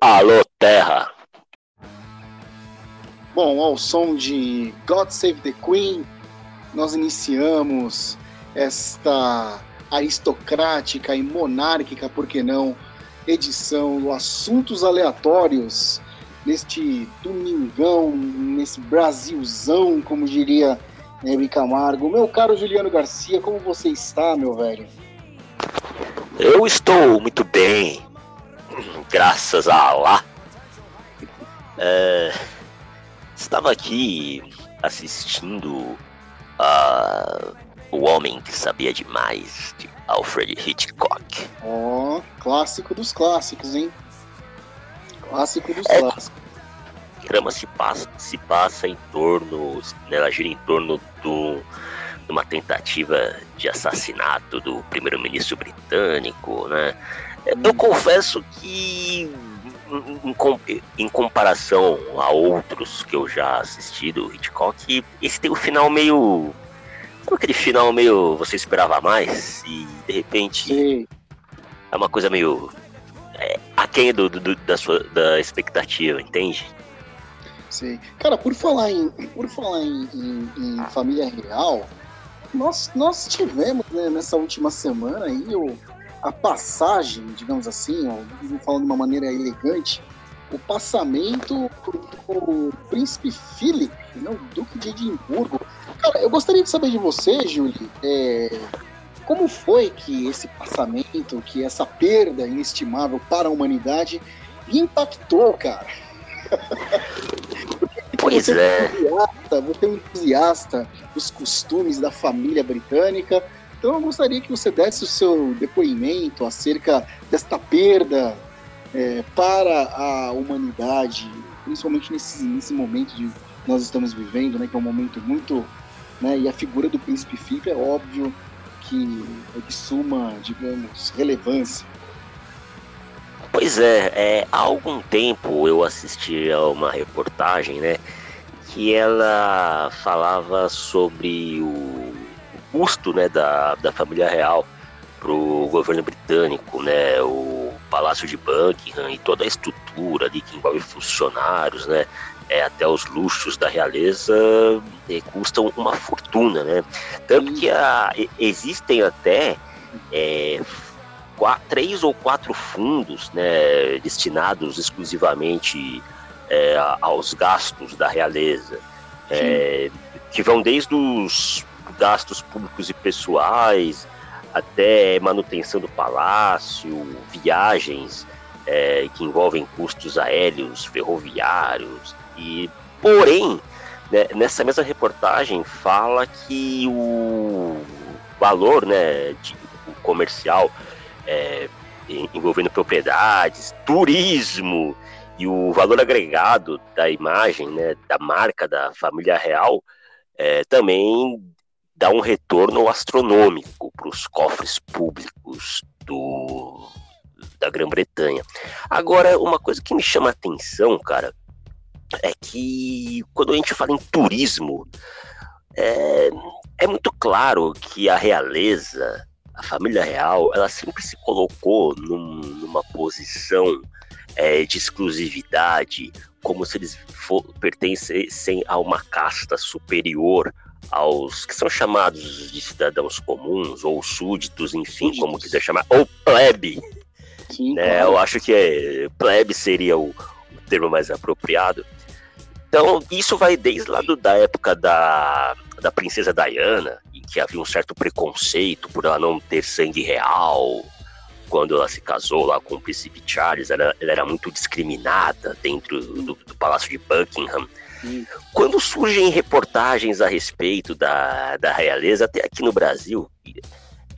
Alô, Terra! Bom, ao som de God Save the Queen, nós iniciamos esta aristocrática e monárquica, por que não, edição do Assuntos Aleatórios, neste domingão, nesse Brasilzão, como diria Henrique Camargo. Meu caro Juliano Garcia, como você está, meu velho? Eu estou muito bem, graças a Allah. É, estava aqui assistindo a O Homem que Sabia Demais, de Alfred Hitchcock. Ó, oh, clássico dos clássicos, hein? Clássico dos é, clássicos. A trama se passa, se passa em torno, né, ela gira em torno do, de uma tentativa de assassinato do primeiro-ministro britânico, né? Eu confesso que em, comparação a outros que eu já assisti do Hitchcock, esse tem o um final meio. Sabe aquele final meio você esperava mais? E de repente Sim. é uma coisa meio. É, aquém do, do, da, sua, da expectativa, entende? Sim. Cara, por falar em, por falar em, em, em família real, nós, nós tivemos né, nessa última semana aí o a passagem, digamos assim, ó, falando de uma maneira elegante, o passamento do príncipe Philip, não, né, duque de Edimburgo. Cara, eu gostaria de saber de você, Julie, é, como foi que esse passamento, que essa perda inestimável para a humanidade impactou, cara? Pois você é. É você é um entusiasta dos costumes da família britânica, então eu gostaria que você desse o seu depoimento acerca desta perda é, para a humanidade, principalmente nesse, nesse momento de nós estamos vivendo, né, que é um momento muito. Né, e a figura do príncipe Filipe é óbvio que é de suma, digamos, relevância. Pois é, é, há algum tempo eu assisti a uma reportagem, né, que ela falava sobre o custo né, da, da família real para o governo britânico, né, o Palácio de Buckingham e toda a estrutura ali que envolve funcionários, né, é, até os luxos da realeza é, custam uma fortuna, né? Tanto que a, existem até é, quatro, três ou quatro fundos né, destinados exclusivamente é, aos gastos da realeza, é, que vão desde os gastos públicos e pessoais, até manutenção do palácio, viagens é, que envolvem custos aéreos, ferroviários. E, porém, né, nessa mesma reportagem fala que o valor né, de, comercial é, envolvendo propriedades, turismo e o valor agregado da imagem, né, da marca da família real, é, também dá um retorno astronômico para os cofres públicos do, da Grã-Bretanha. Agora, uma coisa que me chama a atenção, cara, é que quando a gente fala em turismo, é, é muito claro que a realeza, a família real, ela sempre se colocou num, numa posição é, de exclusividade, como se eles for, pertencessem a uma casta superior aos que são chamados de cidadãos comuns ou súditos, enfim, como quiser chamar, ou plebe. Sim, né? Claro. Eu acho que é, plebe seria o, o, termo mais apropriado. Então, isso vai desde lá do, da época da, da princesa Diana, em que havia um certo preconceito por ela não ter sangue real. Quando ela se casou lá com o príncipe Charles, ela, ela era muito discriminada dentro do, do Palácio de Buckingham quando surgem reportagens a respeito da, da realeza, até aqui no Brasil,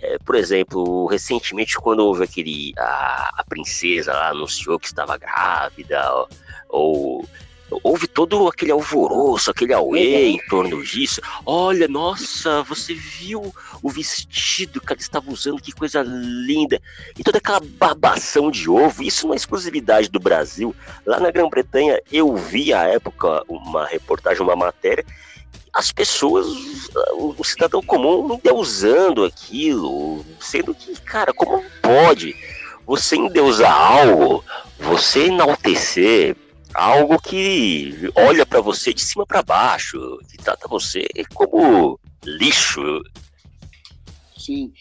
é, por exemplo, recentemente quando houve aquele. A, a princesa lá anunciou que estava grávida, ou, ou houve todo aquele alvoroço, aquele auê em torno disso. Olha, nossa, você viu o vestido que ela estava usando, que coisa linda. E toda aquela babação de ovo, isso não é exclusividade do Brasil. Lá na Grã-Bretanha, eu vi à época uma reportagem, uma matéria, as pessoas, o cidadão comum endeusando aquilo, sendo que, cara, como pode você endeusar algo você enaltecer algo que olha para você de cima para baixo, que trata você como lixo. Sim.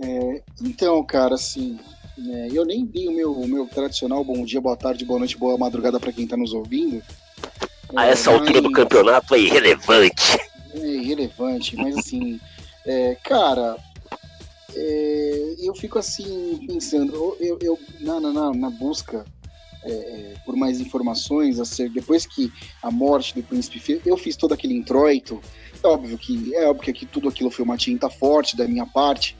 É, então, cara, assim, é, eu nem dei o meu, o meu tradicional bom dia, boa tarde, boa noite, boa madrugada para quem tá nos ouvindo. A essa é, altura do campeonato é irrelevante. É irrelevante, mas assim, é, cara, é, eu fico assim pensando, eu, eu na, na, na busca é, é, por mais informações, a ser, depois que a morte do príncipe, eu fiz todo aquele introito. É óbvio que é óbvio que tudo aquilo foi uma tinta forte da minha parte.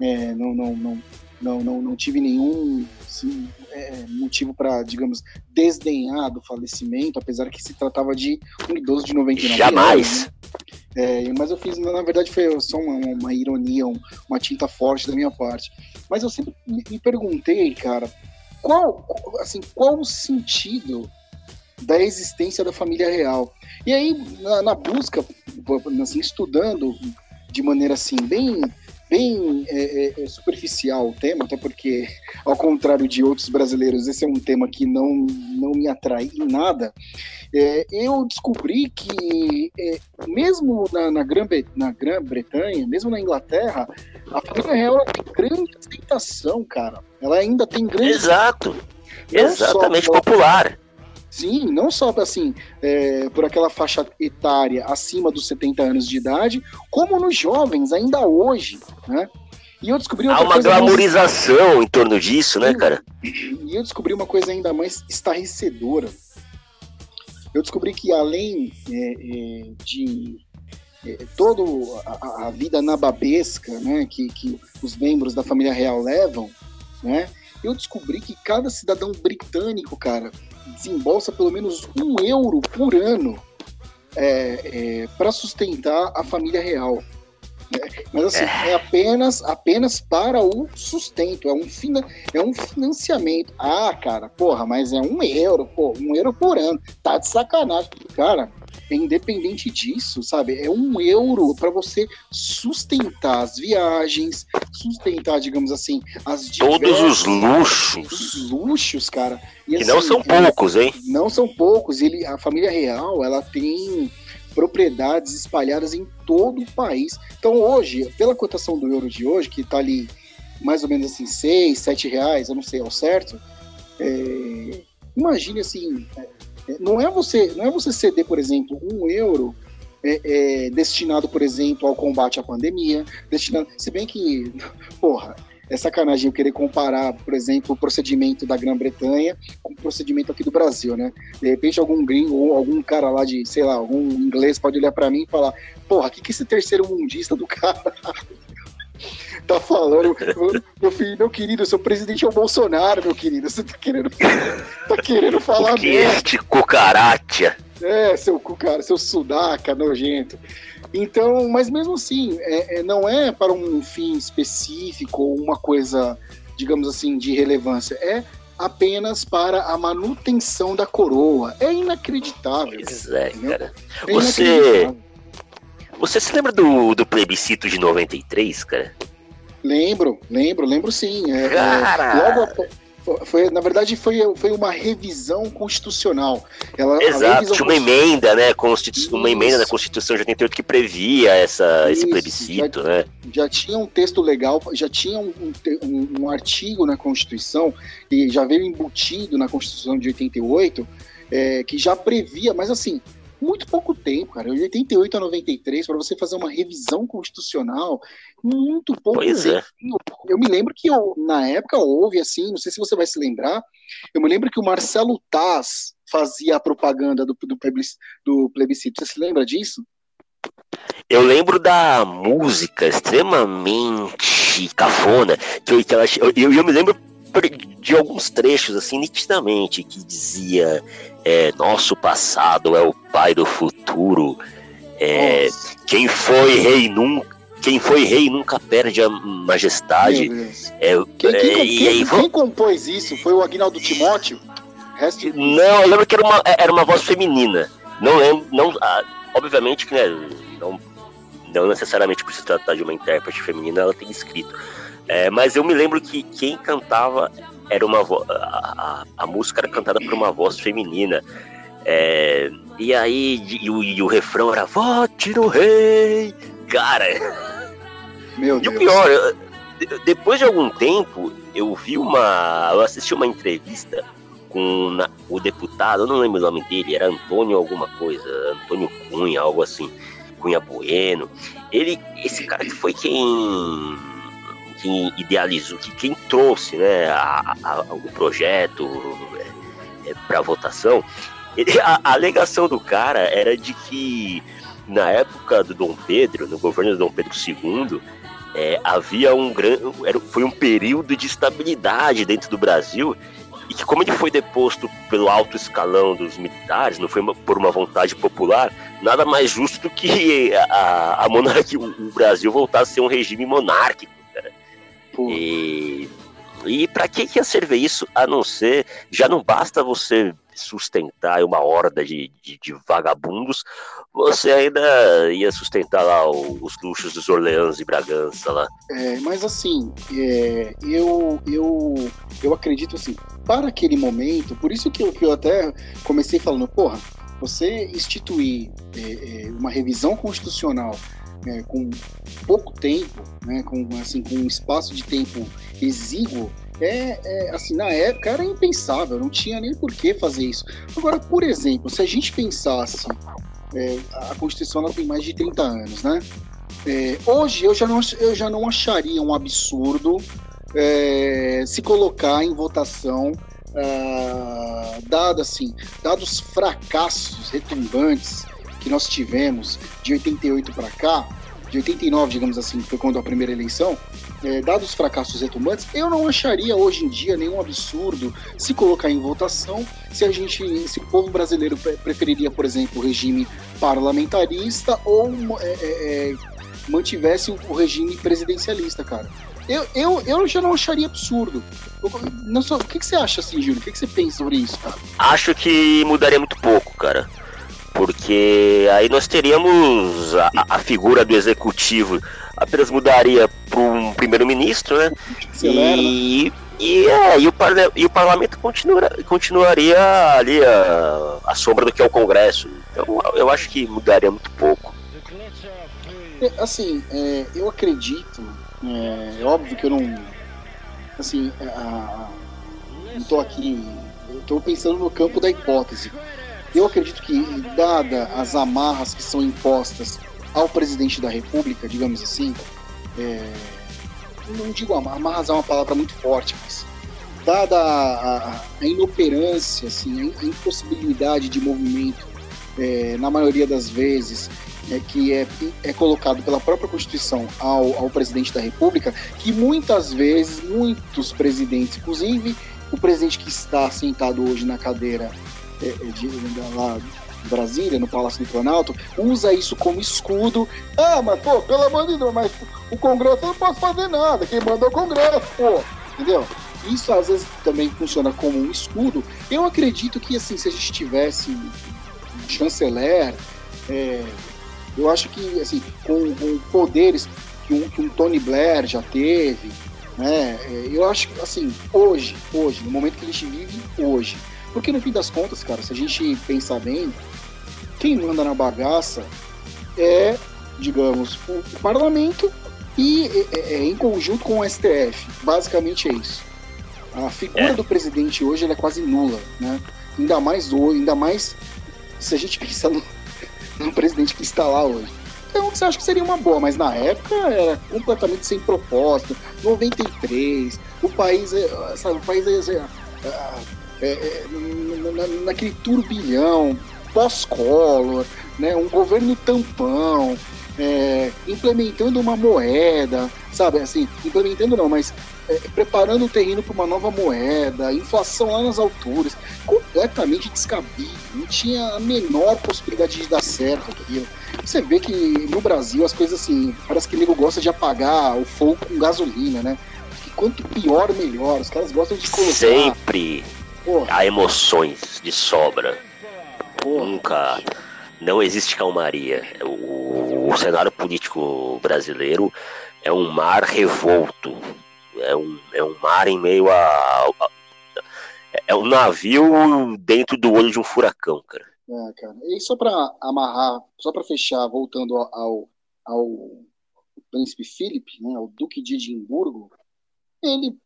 É, não, não, não, não, não, não tive nenhum assim, é, motivo para, digamos, desdenhar do falecimento, apesar que se tratava de um idoso de 99 Jamais. anos. Né? É, mas eu fiz, na verdade, foi só uma, uma ironia, uma tinta forte da minha parte. Mas eu sempre me perguntei, cara, qual, assim, qual o sentido da existência da família real? E aí, na, na busca, assim, estudando de maneira assim, bem bem é, é, é, superficial o tema, até porque, ao contrário de outros brasileiros, esse é um tema que não, não me atrai em nada. É, eu descobri que, é, mesmo na, na Grã-Bretanha, mesmo na Inglaterra, a família real tem grande aceitação, cara. Ela ainda tem grande. Exato. Exatamente popular. Sim, não só assim, é, por aquela faixa etária acima dos 70 anos de idade, como nos jovens, ainda hoje, né? E eu descobri Há uma glamorização mais... em torno disso, né, cara? E eu descobri uma coisa ainda mais estarrecedora. Eu descobri que além é, é, de é, toda a, a, vida nababesca né, que, que os membros da família real levam, né, eu descobri que cada cidadão britânico, cara, desembolsa pelo menos um euro por ano é, é, para sustentar a família real. Mas assim, é. é. apenas, apenas para o sustento, é um, fina, é um financiamento. Ah, cara, porra, mas é um euro, pô, um euro por ano. Tá de sacanagem. Cara, é independente disso, sabe? É um euro para você sustentar as viagens, sustentar, digamos assim, as Todos os luxos. Os luxos, cara. E, que assim, não são poucos, hein? Não são poucos. Ele, a família real, ela tem propriedades espalhadas em todo o país. Então hoje, pela cotação do euro de hoje, que está ali mais ou menos assim, 6, 7 reais, eu não sei ao certo, é, imagine assim, é, não é você, não é você ceder, por exemplo, um euro é, é, destinado, por exemplo, ao combate à pandemia, destinado, se bem que, porra, é sacanagem eu querer comparar, por exemplo, o procedimento da Grã-Bretanha com o procedimento aqui do Brasil, né? De repente algum gringo ou algum cara lá de, sei lá, algum inglês pode olhar para mim e falar, porra, o que, que esse terceiro mundista do cara tá falando? Meu filho, meu querido, seu presidente é o Bolsonaro, meu querido. Você tá querendo, tá querendo falar o que este cucaracha? É, seu cucaracha, seu sudaca nojento. Então, mas mesmo assim, é, é, não é para um fim específico ou uma coisa, digamos assim, de relevância. É apenas para a manutenção da coroa. É inacreditável. Pois é, cara. É você, você se lembra do, do plebiscito de 93, cara? Lembro, lembro, lembro sim. É, é cara! É, logo, foi, na verdade, foi, foi uma revisão constitucional. Ela, Exato, tinha uma emenda, né? Constitu... Uma emenda da Constituição de 88 que previa essa, Isso, esse plebiscito, já, né? Já tinha um texto legal, já tinha um, um, um, artigo na Constituição, e já veio embutido na Constituição de 88, é, que já previa, mas assim, muito pouco tempo, cara. De 88 a 93, para você fazer uma revisão constitucional, muito pouco pois tempo. É. Eu me lembro que eu, na época houve assim, não sei se você vai se lembrar, eu me lembro que o Marcelo Taz fazia a propaganda do, do, do plebiscito. Você se lembra disso? Eu lembro da música extremamente cafona, que eu, que eu, eu, eu me lembro de alguns trechos, assim, nitidamente, que dizia é, nosso passado é o pai do futuro, é, quem foi rei nunca quem foi rei nunca perde a majestade. É, quem, quem, é, quem, quem, compôs isso? Foi o Agnaldo Timóteo? Resto... Não, eu lembro que era uma, era uma voz feminina. Não lembro, não, ah, obviamente que né, não, não necessariamente por se tratar de uma intérprete feminina, ela tem escrito. É, mas eu me lembro que quem cantava era uma a, a, a, música era cantada por uma voz feminina. É, e aí e o, e o refrão era Vote no Rei! Cara. Meu e Deus. o pior, eu, depois de algum tempo, eu vi uma. Eu assisti uma entrevista com o deputado, eu não lembro o nome dele, era Antônio alguma coisa, Antônio Cunha, algo assim, Cunha Bueno. Ele, esse cara que foi quem quem idealizou, que quem trouxe né, a, a, o projeto é, é, para votação, ele, a, a alegação do cara era de que na época do Dom Pedro, no governo do Dom Pedro II, é, havia um grande, foi um período de estabilidade dentro do Brasil e que como ele foi deposto pelo alto escalão dos militares, não foi por uma vontade popular, nada mais justo do que a, a monarquia, o Brasil voltar a ser um regime monárquico, cara. E, e para que, que ia servir isso a não ser, já não basta você sustentar uma horda de, de, de vagabundos, você ainda ia sustentar lá os luxos dos Orleans e Bragança lá. É, mas assim, é, eu, eu, eu acredito assim, para aquele momento, por isso que eu, que eu até comecei falando, porra, você instituir é, é uma revisão constitucional é, com pouco tempo, né, com, assim, com um espaço de tempo exíguo, é, é, assim, na época era impensável, não tinha nem por que fazer isso. Agora, por exemplo, se a gente pensasse, é, a Constituição ela tem mais de 30 anos, né? É, hoje eu já, não, eu já não acharia um absurdo é, se colocar em votação, uh, dado assim, dados fracassos retumbantes que nós tivemos de 88 para cá, de 89, digamos assim, foi quando a primeira eleição, é, dados os fracassos retumbantes, eu não acharia hoje em dia nenhum absurdo se colocar em votação se a gente, se o povo brasileiro preferiria, por exemplo, o regime parlamentarista ou é, é, é, mantivesse o regime presidencialista, cara. Eu, eu, eu já não acharia absurdo. não sou, o que, que você acha assim, Júlio? O que, que você pensa sobre isso, cara? Acho que mudaria muito pouco, cara porque aí nós teríamos a, a figura do executivo apenas mudaria para um primeiro-ministro, né? E, e, é, e, o e o parlamento continuaria, continuaria ali a, a sombra do que é o Congresso. Então eu acho que mudaria muito pouco. É, assim, é, eu acredito, é, é, óbvio que eu não. Assim, a, não estou aqui. Estou pensando no campo da hipótese. Eu acredito que, dada as amarras que são impostas ao presidente da República, digamos assim, é, não digo amarras, amarras é uma palavra muito forte, mas dada a, a, a inoperância, assim, a impossibilidade de movimento, é, na maioria das vezes, é, que é, é colocado pela própria Constituição ao, ao presidente da República, que muitas vezes, muitos presidentes, inclusive o presidente que está sentado hoje na cadeira de, lá Brasília, no Palácio do Planalto, usa isso como escudo. Ah, mas pô, pelo amor de Deus, mas o Congresso não pode fazer nada, quem manda é o Congresso, pô, entendeu? Isso às vezes também funciona como um escudo. Eu acredito que assim, se a gente tivesse um chanceler, é, eu acho que assim, com, com poderes que um, que um Tony Blair já teve, né? É, eu acho que assim, hoje, hoje, no momento que a gente vive hoje, porque no fim das contas, cara, se a gente pensar bem, quem manda na bagaça é, digamos, o, parlamento e é, é, em conjunto com o STF. Basicamente é isso. A figura é. do presidente hoje é quase nula, né? Ainda mais hoje, ainda mais se a gente pensar no, no presidente que está lá hoje. Então, você acha que seria uma boa, mas na época era completamente sem propósito. 93, o país, é, sabe, o país é, é, é, na, naquele turbilhão pós-Collor, né, um governo tampão, é, implementando uma moeda, sabe, assim, implementando não, mas é, preparando o terreno para uma nova moeda, inflação lá nas alturas, completamente descabido, não tinha a menor possibilidade de dar certo aquilo. Você vê que no Brasil as coisas assim, parece que o nego gosta de apagar o fogo com gasolina, né? Quanto pior, melhor. Os caras gostam de colocar. Sempre Porra. há emoções de sobra. Porra. Nunca. Não existe calmaria. O, o, cenário político brasileiro é um mar revolto. É um, é um mar em meio a, a é um navio dentro do olho de um furacão, cara. É, cara. E só para amarrar, só para fechar, voltando ao, ao príncipe Philip, né, ao duque de Edimburgo, ele,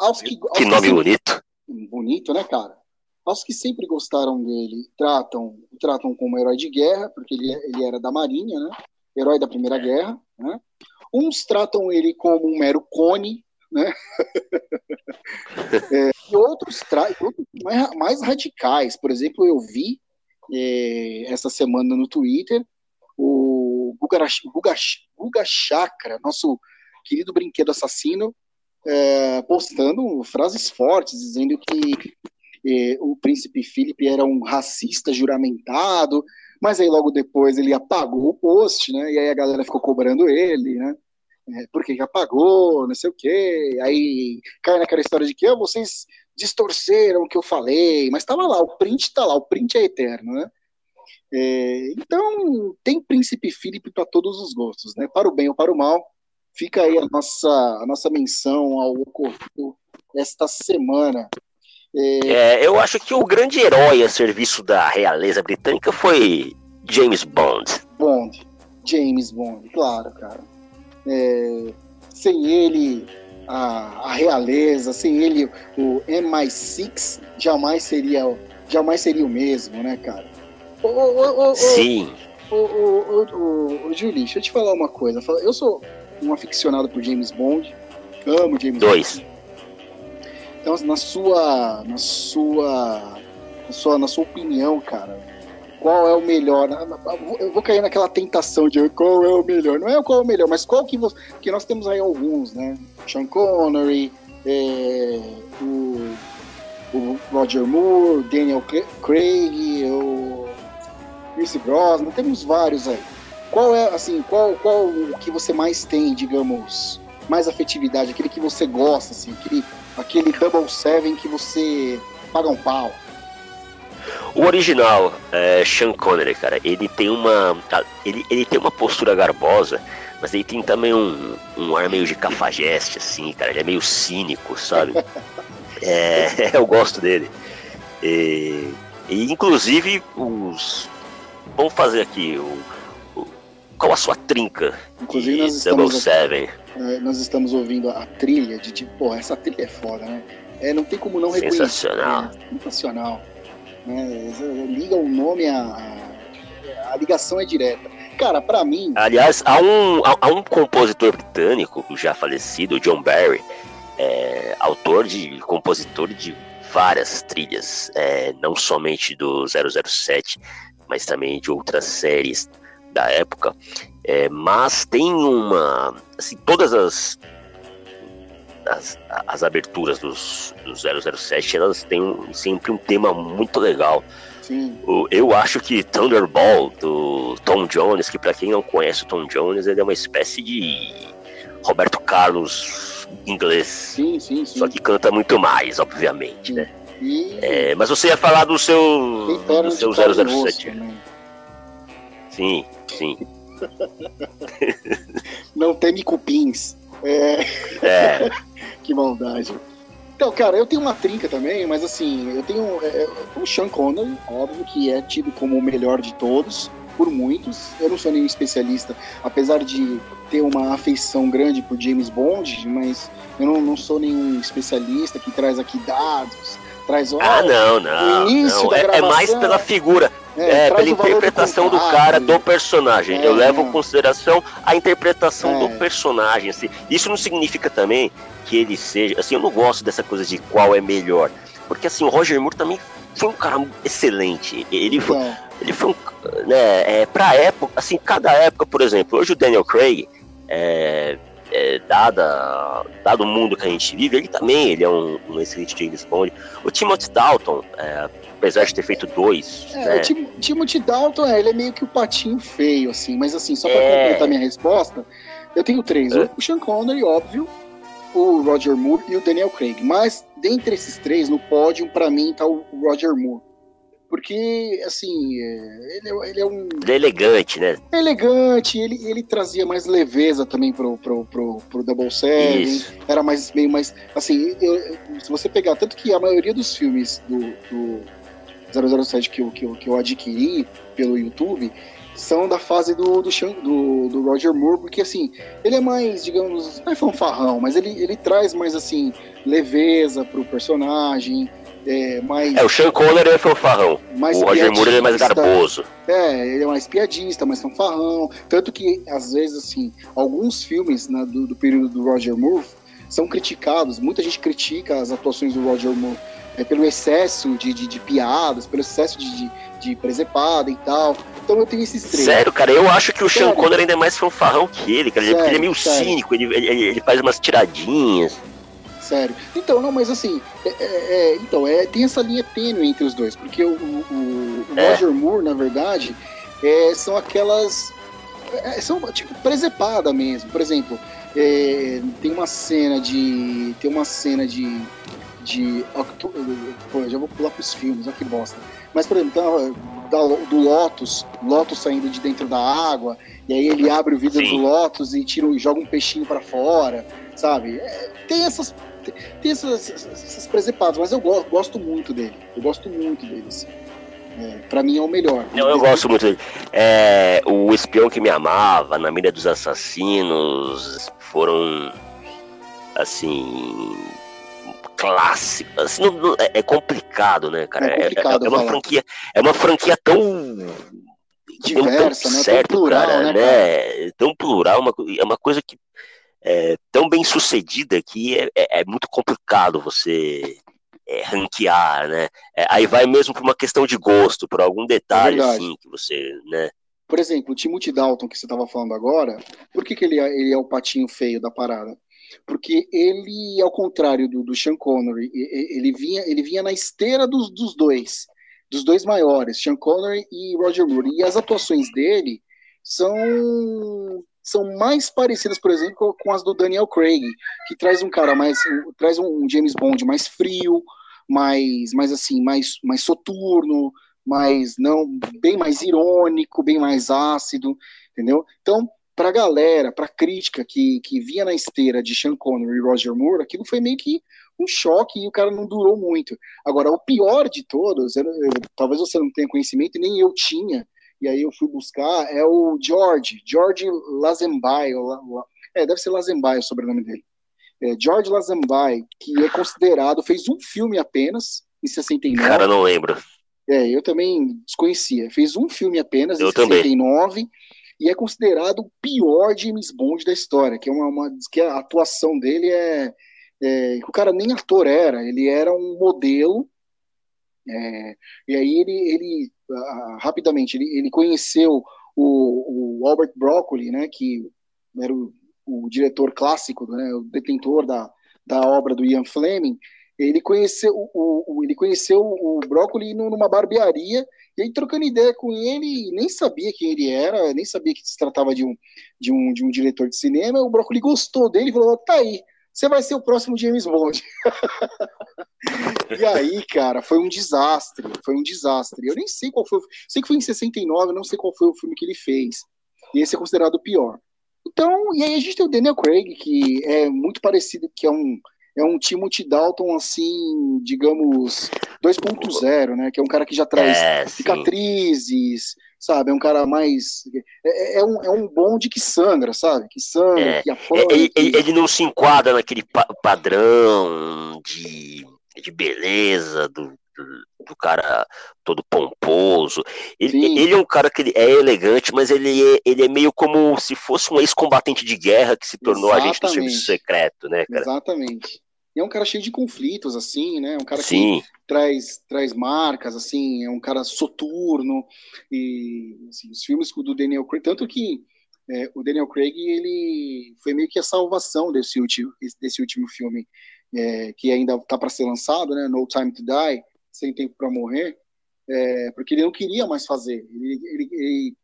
aos que, aos que nome que bonito. Bonito, né, cara? Aos que sempre gostaram dele, tratam, tratam como herói de guerra, porque ele, ele era da marinha, né? Herói da Primeira Guerra, né? Uns tratam ele como um mero cone, né? é, e outros, outros mais, mais, radicais. Por exemplo, eu vi é, essa semana no Twitter o Guga, Guga, Guga Chakra, nosso querido brinquedo assassino, é, postando frases fortes, dizendo que é, o príncipe Felipe era um racista juramentado, mas aí logo depois ele apagou o post, né? E aí a galera ficou cobrando ele, né? É, porque apagou, não sei o quê. Aí cai naquela história de que oh, vocês distorceram o que eu falei, mas estava lá, o print está lá, o print é eterno, né? É, então, tem Príncipe Felipe para todos os gostos, né? Para o bem ou para o mal. Fica aí a nossa, a nossa menção ao ocorrido esta semana. É... É, eu acho que o grande herói a serviço da realeza britânica foi James Bond. Bond, James Bond, claro, cara. É, sem ele, a, a, realeza, sem ele, o MI6 jamais seria, jamais seria o mesmo, né, cara? Ô, ô, ô, Sim. Ô, ô, ô, Julie, deixa eu te falar uma coisa. Eu sou um aficionado por James Bond, amo James Dois. Bond. Então, na sua, na sua, na sua, na sua opinião, cara, qual é o melhor? Eu vou cair naquela tentação de qual é o melhor. Não é qual é o melhor, mas qual que você. Porque nós temos aí alguns, né? Sean Connery, é, o, o, Roger Moore, Daniel Craig, o Pierce Brosnan, temos vários aí. Qual é, assim, qual, qual o que você mais tem, digamos, mais afetividade, aquele que você gosta, assim, aquele, aquele Double Seven que você paga um pau? O original, é, Sean Connery, cara, ele tem uma. Ele, ele tem uma postura garbosa, mas ele tem também um, um ar meio de cafajeste, assim, cara. Ele é meio cínico, sabe? é, eu gosto dele. E, e, inclusive, os. Vamos fazer aqui. O, a sua trinca? Inclusive, nós estamos, Seven? É, nós estamos ouvindo a trilha de tipo, porra, essa trilha é foda, né? É, não tem como não reconhecer. Sensacional. Né? Sensacional. Né? Liga o nome, a, a ligação é direta. Cara, para mim. Aliás, há um, há, um compositor britânico já falecido, John Barry, é, autor de compositor de várias trilhas, é, não somente do 007, mas também de outras séries da época. É, mas tem uma. Assim, todas as as, as aberturas dos, dos 007, elas têm sempre um tema muito legal. Sim. Eu acho que Thunderball, do Tom Jones, que para quem não conhece o Tom Jones, ele é uma espécie de Roberto Carlos inglês. Sim, sim, sim. Só que canta muito mais, obviamente, né? E... É, mas você ia falar do seu, do seu 007. Né? Sim, sim. não teme cupins. É. é. que maldade. Então, cara, eu tenho uma trinca também, mas assim, eu tenho é, o Sean Connery, óbvio, que é tido como o melhor de todos, por muitos. Eu não sou nenhum especialista, apesar de ter uma afeição grande por James Bond, mas eu não, não sou nenhum especialista que traz aqui dados, traz Ah, não, não. não. É, é, mais pela figura. É, é pela interpretação do, do, cara, do personagem. É, eu levo em consideração a interpretação do é. personagem. Assim. Isso não significa também que ele seja. Assim, eu não gosto dessa coisa de qual é melhor. Porque assim, o Roger Moore também foi um cara excelente. Ele foi, é. ele foi um. Né, é, pra época, assim, cada época, por exemplo, hoje o Daniel Craig, é, é, dada, dado o mundo que a gente vive, ele também ele é um, um excelente James Bond. O Timothy Dalton, é, apesar de ter feito dois. É, né? o Tim, Timothy Dalton, é, ele é meio que o patinho feio, assim, mas assim, só pra é... completar minha resposta, eu tenho três. É. O Sean Connery, óbvio, o Roger Moore e o Daniel Craig. Mas, dentre esses três, no pódio, para mim, tá o Roger Moore. Porque, assim, é, ele, é, ele é um. Ele é elegante, né? É elegante, ele, ele trazia mais leveza também pro, pro, pro, pro Double Seven. Era mais meio mais. Assim, eu, se você pegar, tanto que a maioria dos filmes do, do 007 que eu, que, eu, que eu adquiri pelo YouTube são da fase do, do, do, do, Roger Moore, porque assim, ele é mais, digamos, não é fanfarrão, mas ele, ele traz mais assim, leveza pro personagem. É, mais, é, o Sean Connery é fanfarrão. O Roger Moore é mais garboso. É, ele é mais piadista, mais fanfarrão. Tanto que, às vezes, assim, alguns filmes né, do, do período do Roger Moore são criticados. Muita gente critica as atuações do Roger Moore é, pelo excesso de, de, de, piadas, pelo excesso de, de, de presepada e tal. Então eu tenho esses três. Sério, cara, eu acho que o Sean Connery ainda é mais fanfarrão que ele, cara. Sério, ele é meio sério. cínico, ele, ele, ele, faz umas tiradinhas. Sério. Então, não, mas assim, é, é, é, então, é, tem essa linha tênue entre os dois, porque o, o, o é. Roger Moore, na verdade, é, são aquelas. É, são tipo presepada mesmo. Por exemplo, tem uma cena de. Tem uma cena de. de pô, já vou pular pros filmes, olha que bosta. Mas, por exemplo, do Lotus, Lotus saindo de dentro da água, e aí ele abre o vidro Sim. do Lotus e tira, joga um peixinho para fora, sabe? É, tem essas tem essas, essas presepadas, mas eu gosto, gosto muito dele. Eu gosto muito dele, assim. É, pra mim é o melhor. Não, eu gosto muito dele. É, o Espião que Me Amava, Na Mira dos Assassinos, foram, assim, clássicos. Assim, é, é, complicado, né, cara? É, complicado é, é uma franquia, é uma franquia tão diversa, tão né? Certo, tão plural, cara, né, né? Tão plural, uma, é uma coisa que é, tão bem sucedida que é, é, é muito complicado você é, ranquear, né? É, aí vai mesmo por uma questão de gosto, por algum detalhe assim que você, né? Por exemplo, o Timothy Dalton que você estava falando agora, por que, que ele, é, ele é o patinho feio da parada? Porque ele, ao contrário do, do Sean Connery, ele vinha, ele vinha na esteira dos, dos dois, dos dois maiores, Sean Connery e Roger Moore. E as atuações dele são são mais parecidas, por exemplo, com as do Daniel Craig, que traz um cara mais, traz um James Bond mais frio, mais, mais assim, mais, mais soturno, mais não, bem mais irônico, bem mais ácido, entendeu? Então, para a galera, para a crítica que, que vinha na esteira de Sean Connery e Roger Moore, aquilo foi meio que um choque e o cara não durou muito. Agora, o pior de todos, talvez você não tenha conhecimento, nem eu tinha, e aí eu fui buscar, é o George, George Lazenby, é, deve ser Lazenby o sobrenome dele. É, George Lazenby, que é considerado, fez um filme apenas, em 69. Cara, não lembro. É, eu também desconhecia. Fez um filme apenas, eu em 69, também. e é considerado o pior James Bond da história, que é uma, uma que a atuação dele é, é, o cara nem ator era, ele era um modelo, é, e aí ele, ele uh, rapidamente, ele, ele conheceu o, o, Albert Broccoli, né, que era o, o diretor clássico, né, o detentor da, da obra do Ian Fleming, ele conheceu o, o, ele conheceu o Broccoli numa barbearia e aí trocando ideia com ele nem sabia quem ele era nem sabia que se tratava de um de um, de um diretor de cinema o Broccoli gostou dele e falou tá aí você vai ser o próximo James Bond. e aí, cara, foi um desastre. Foi um desastre. Eu nem sei qual foi. Sei que foi em 69, não sei qual foi o filme que ele fez. E esse é considerado o pior. Então, e aí a gente tem o Daniel Craig, que é muito parecido, que é um, é um Timothy Dalton, assim, digamos, 2.0, né? Que é um cara que já traz é, cicatrizes, sabe? É um cara mais. É, é, um, é um bonde que sangra, sabe? Que sangra, é, que apanha. Ele, que... ele, não se enquadra naquele pa padrão de, de beleza do, do, do, cara todo pomposo. Ele, ele, é um cara que ele é elegante, mas ele é, ele é meio como se fosse um ex-combatente de guerra que se tornou Exatamente. agente do serviço secreto, né, cara? Exatamente. E é um cara cheio de conflitos, assim, né? Um cara Sim. que traz, traz marcas, assim, é um cara soturno. E assim, os filmes do Daniel Craig, tanto que é, o Daniel Craig, ele foi meio que a salvação desse último, desse último filme, é, que ainda está para ser lançado, né? No Time to Die, Sem Tempo para Morrer, é, porque ele não queria mais fazer. Ele, ele, ele,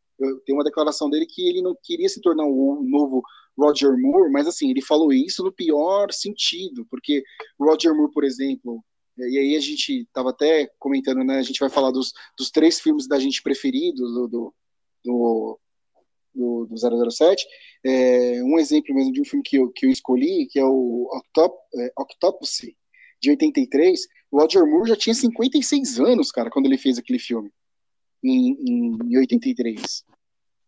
tem uma declaração dele que ele não queria se tornar o novo Roger Moore, mas assim, ele falou isso no pior sentido, porque Roger Moore, por exemplo, e aí a gente estava até comentando, né? A gente vai falar dos, dos três filmes da gente preferidos do, do, do, do, do 007. É, um exemplo mesmo de um filme que eu, que eu escolhi, que é o Octop, é, Octopussy, de 83. O Roger Moore já tinha 56 anos, cara, quando ele fez aquele filme, em, em, em 83.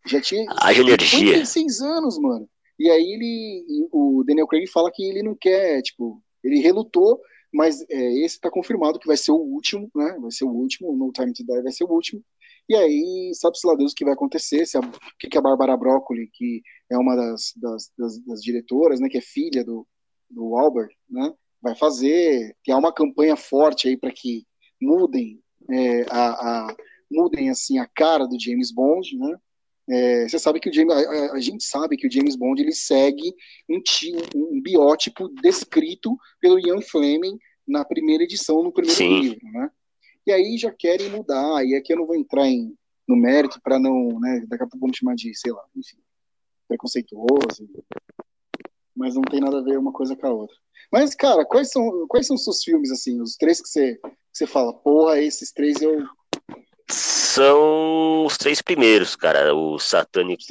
Já tinha Haja energia. 56 anos, mano. E aí ele, o Daniel Craig fala que ele não quer, tipo, ele relutou, mas é, esse tá confirmado que vai ser o último, né? Vai ser o último, No Time to Die vai ser o último. E aí, sabe-se lá Deus o que vai acontecer, se a, o que, que a Bárbara Broccoli, que é uma das, das, das, das, diretoras, né, que é filha do, do Albert, né, vai fazer, que há uma campanha forte aí para que mudem é, a, a, mudem assim a cara do James Bond, né, é, você sabe que o James, a, a, gente sabe que o James Bond ele segue um, um, um biótipo descrito pelo Ian Fleming na primeira edição, no primeiro Sim. livro, né? E aí já querem mudar, e aqui eu não vou entrar em, no mérito para não, né, daqui a pouco vamos chamar de, sei lá, enfim, preconceituoso, mas não tem nada a ver uma coisa com a outra. Mas, cara, quais são, quais são os seus filmes, assim, os três que você, que você fala, porra, esses três eu, são os três primeiros, cara. O Satânico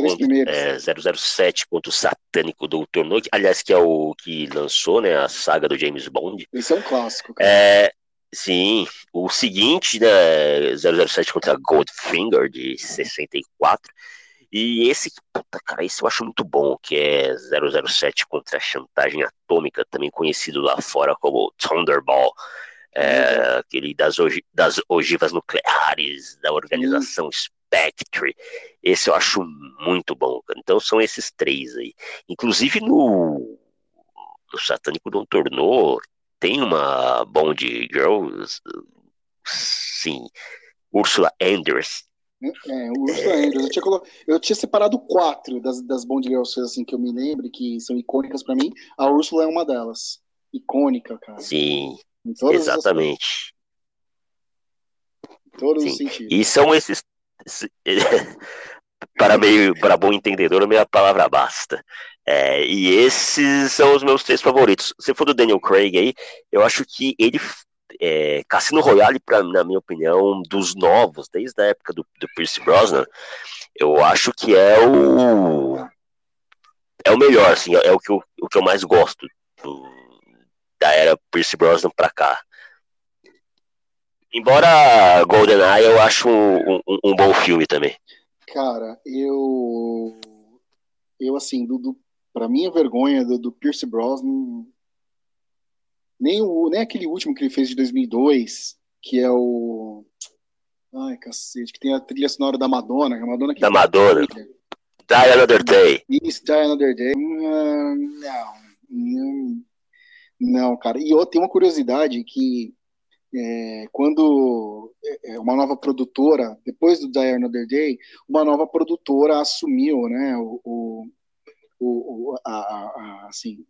é, 007 contra o Satânico Doutor No, aliás, que é o que lançou, né, a saga do James Bond. Esse é um clássico, cara. É, sim, o seguinte, né, 007 contra Goldfinger, de 64. E esse, puta, cara, esse eu acho muito bom, que é 007 contra a chantagem atômica, também conhecido lá fora como Thunderball é, aquele das, das ogivas nucleares, da organização uhum. Spectre. Esse eu acho muito bom. Então são esses três aí. Inclusive no, no Satânico Não Tornou, tem uma Bond Girls, sim, Ursula Anders. É, Ursula é... Anders. Eu tinha, colo... eu tinha separado quatro das, das Bond Girls, assim, que eu me lembro, que são icônicas para mim. A Ursula é uma delas. Icônica, cara. Sim. Exatamente. Em todos Sim. os sentidos. E são esses. para meio para bom entendedor, a minha palavra basta. É, e esses são os meus três favoritos. Se for do Daniel Craig aí, eu acho que ele é, Cassino Royale, pra, na minha opinião, dos novos, desde a época do, do Pierce Brosnan, eu acho que é o é o melhor, assim, é o que eu, o que eu mais gosto do, da era Pierce Brosnan pra cá. Embora GoldenEye eu acho um, um, um, bom filme também. Cara, eu. Eu, assim, do, do, pra minha vergonha do, do Pierce Brosnan, nem, o, nem aquele último que ele fez de 2002, que é o. Ai, cacete, que tem a trilha sonora da Madonna. A Madonna que da Madonna. Die Another Day. Isso, Die Another Day. Não, não, não, cara. E eu tenho uma curiosidade que é, quando é, é, uma nova produtora, depois do Die Another Day, uma nova produtora assumiu, né, o, o, a, a, assim,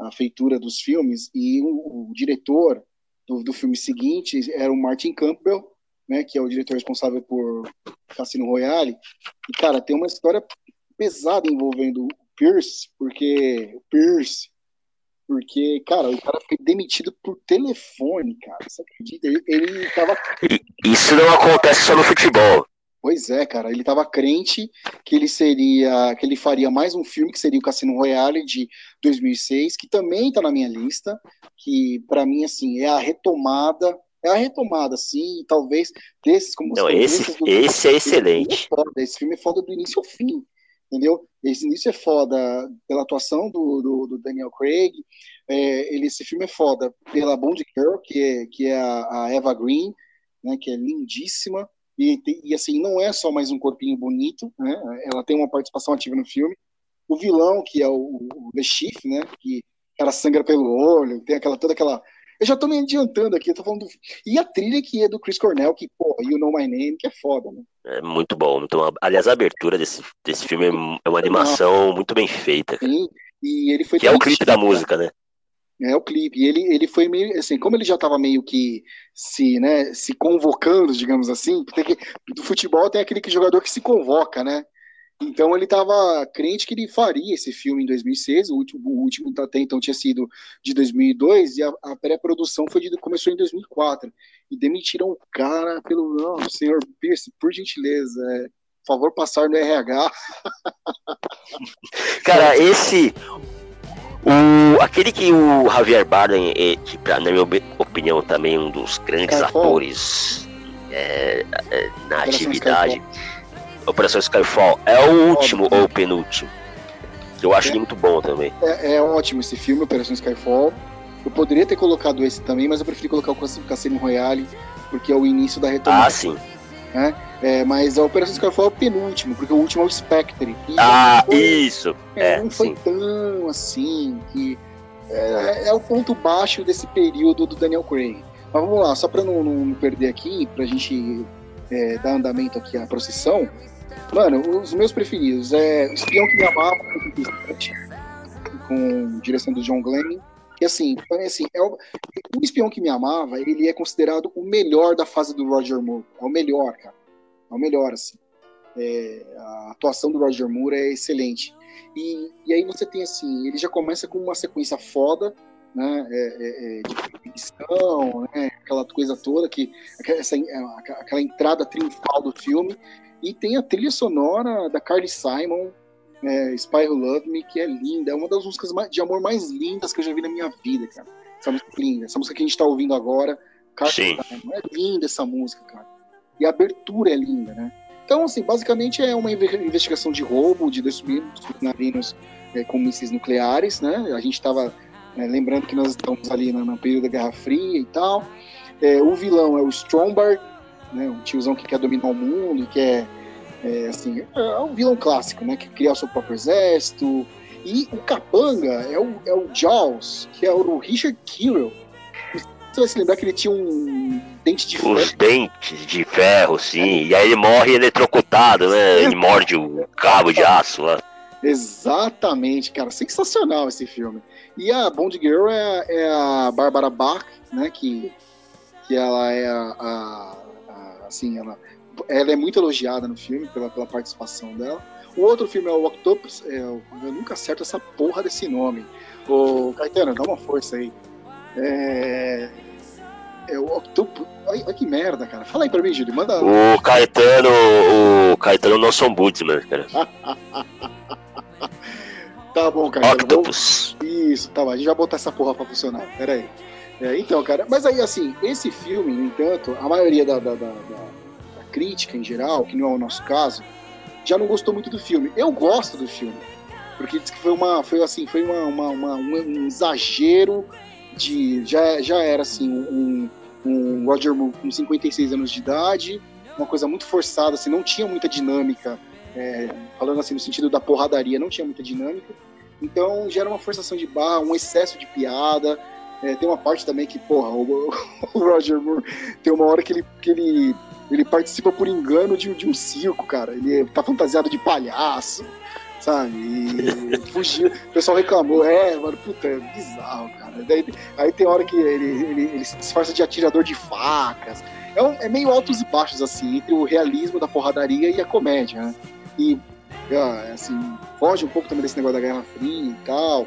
a feitura dos filmes e o, o diretor do, do, filme seguinte era o Martin Campbell, né, que é o diretor responsável por Cassino Royale. E cara, tem uma história pesada envolvendo o Pierce, porque o Pierce porque, cara, o cara foi demitido por telefone, cara. Você acredita? Ele, ele tava. Isso não acontece só no futebol. Pois é, cara. Ele tava crente que ele seria. que ele faria mais um filme, que seria o Cassino Royale de 2006, que também tá na minha lista. Que, para mim, assim, é a retomada. É a retomada, sim, talvez desses como Não, esse, esse é excelente. Esse filme é foda do início ao fim entendeu? Esse início é foda pela atuação do, do, do Daniel Craig, é, ele, esse filme é foda pela Bond Girl, que é, que é a, a Eva Green, né, que é lindíssima, e, e, assim, não é só mais um corpinho bonito, né, ela tem uma participação ativa no filme, o vilão, que é o, o The Chief, né, que ela sangra pelo olho, tem aquela, toda aquela eu já tô me adiantando aqui, eu tô falando do... E a trilha que é do Chris Cornell, que, pô, You Know My Name, que é foda, né? É muito bom. Então, aliás, a abertura desse, desse filme é uma animação muito bem feita. Sim, e ele foi... Que é o clipe da música, né? É o clipe. E ele, ele foi meio, assim, como ele já tava meio que se, né, se convocando, digamos assim, tem que, do futebol tem aquele que jogador que se convoca, né? Então ele estava crente que ele faria esse filme em 2006, o último, o último até então tinha sido de 2002 e a, a pré-produção foi de, começou em 2004 e demitiram o cara pelo não, senhor Pierce, por gentileza, é, por favor passar no RH. Cara, esse o, aquele que o Javier Bardem, é, que pra, na minha opinião também é um dos grandes atores é, é, na atividade. Skyfall. Operação Skyfall é o último ou o penúltimo. Eu acho é, ele muito bom também. É, é, ótimo esse filme, Operação Skyfall. Eu poderia ter colocado esse também, mas eu preferi colocar o Cassino Royale, porque é o início da retomada. Ah, sim. Né? É, mas a Operação Skyfall é o penúltimo, porque o último é o Spectre. ah, foi, isso! É, não foi sim. tão assim, que é, é, o ponto baixo desse período do Daniel Craig. Mas vamos lá, só para não, não perder aqui, para a gente é, dar andamento aqui à procissão, Mano, os meus preferidos é Espião que Me Amava, com direção do John Glenn. E assim, assim é o, o Espião que Me Amava, ele é considerado o melhor da fase do Roger Moore. É o melhor, cara. É o melhor, assim. É, a atuação do Roger Moore é excelente. E, e aí você tem assim, ele já começa com uma sequência foda, né, é, é, é de perseguição, né, aquela coisa toda, que, essa, aquela entrada triunfal do filme, e tem a trilha sonora da Carly Simon, é, Spy Who Love Me, que é linda. É uma das músicas de amor mais lindas que eu já vi na minha vida, cara. Essa música é linda. Essa música que a gente tá ouvindo agora, Carly Sim. Simon. É linda essa música, cara. E a abertura é linda, né? Então, assim, basicamente é uma investigação de roubo de dois submarinos é, com mísseis nucleares, né? A gente estava é, lembrando que nós estamos ali no, no, período da Guerra Fria e tal. É, o vilão é o Stromberg, né? Um tiozão que quer dominar o mundo, que quer, é, assim, é um vilão clássico, né? Que cria o seu próprio exército. E o capanga é o, é o Jaws, que é o Richard Kirill. Você vai se lembrar que ele tinha um dente de ferro. Os dentes de ferro, sim. E aí ele morre eletrocutado, né? Ele morde o cabo de aço lá. Exatamente, cara. Sensacional esse filme. E a Bond Girl é, é a Barbara Bach, né? Que, que ela é a, a assim, ela, ela é muito elogiada no filme pela, pela participação dela. O outro filme é o Octopus, é, eu nunca acerto essa porra desse nome. O Caetano, dá uma força aí. É, é o Octopus. Olha que merda, cara. Fala aí pra mim, Júlio. Manda. O Caetano. O Caetano não são Budsman, cara. tá bom, Caetano. Octopus. Isso, tá bom. A gente vai botar essa porra pra funcionar. Pera aí. É, então, cara, mas aí assim, esse filme, no entanto, a maioria da, da, da, da, crítica em geral, que não é o nosso caso, já não gostou muito do filme. Eu gosto do filme, porque diz que foi uma, foi assim, foi uma, uma, uma um exagero de, já, já era assim, um, um Roger Moore com 56 anos de idade, uma coisa muito forçada, assim, não tinha muita dinâmica, é, falando assim no sentido da porradaria, não tinha muita dinâmica. Então gera uma forçação de barra, um excesso de piada, é, tem uma parte também que, porra, o, o, Roger Moore tem uma hora que ele, que ele, ele participa por engano de, de um circo, cara. Ele tá fantasiado de palhaço, sabe? E fugiu. O pessoal reclamou, é, mano, puta, é bizarro, cara. Daí, aí tem hora que ele, ele, ele se disfarça de atirador de facas. É, um, é meio altos e baixos, assim, entre o realismo da porradaria e a comédia, né? E, é, assim, foge um pouco também desse negócio da Guerra Fria e tal.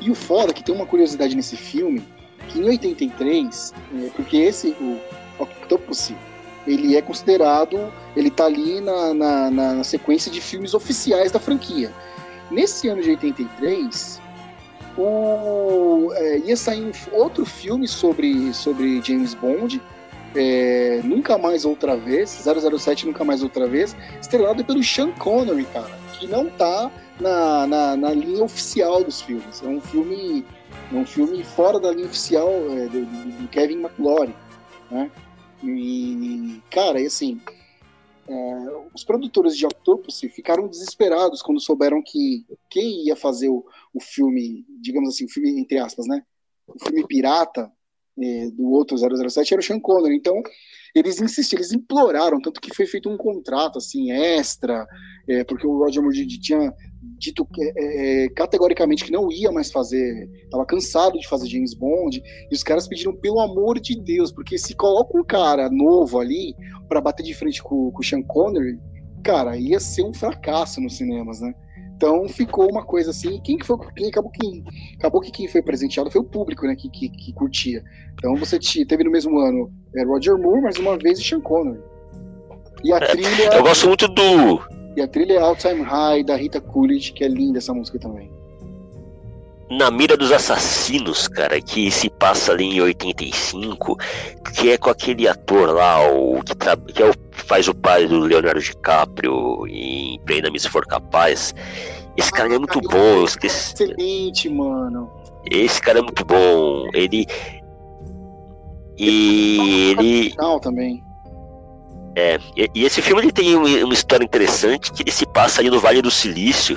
E o foda que tem uma curiosidade nesse filme, que em 83, é, porque esse, o Octopussy, ele é considerado, ele tá ali na, na, na, sequência de filmes oficiais da franquia. Nesse ano de 83, o, é, ia sair um, outro filme sobre, sobre James Bond, é, Nunca Mais Outra Vez, 007 Nunca Mais Outra Vez, estrelado pelo Sean Connery, cara, que não tá na, na, na, linha oficial dos filmes. É um filme, é um filme fora da linha oficial é, do, do, Kevin McClory, né? E, cara, e assim, é, os produtores de Octopus ficaram desesperados quando souberam que quem ia fazer o, o filme, digamos assim, o filme entre aspas, né? O filme pirata é, do outro 007 era o Sean Connery. Então, eles insistiram, eles imploraram, tanto que foi feito um contrato assim extra, é, porque o Roger Moore tinha dito é, é, categoricamente que não ia mais fazer, estava cansado de fazer James Bond, e os caras pediram pelo amor de Deus, porque se coloca um cara novo ali para bater de frente com, com o Sean Connery, cara, ia ser um fracasso nos cinemas, né? Então ficou uma coisa assim. Quem foi quem acabou quem acabou que quem foi presenteado foi o público, né? Que, que, que curtia. Então você teve no mesmo ano é, Roger Moore mais uma vez e Sean Connery. E a É, trilha Eu gosto muito do. e a trilha é All Time High da Rita Coolidge, que é linda essa música também. Na Mira dos Assassinos, cara, que se passa ali em 85, que é com aquele ator lá, o que, tra- que é o- faz o pai do Leonardo DiCaprio em Prenda-me se for capaz. Esse cara é muito bom, eu esqueci. Excelente, mano. Esse cara é muito bom. Ele. E ele. Também. É, e, esse filme ele tem uma, uma história interessante que ele se passa ali no Vale do Silício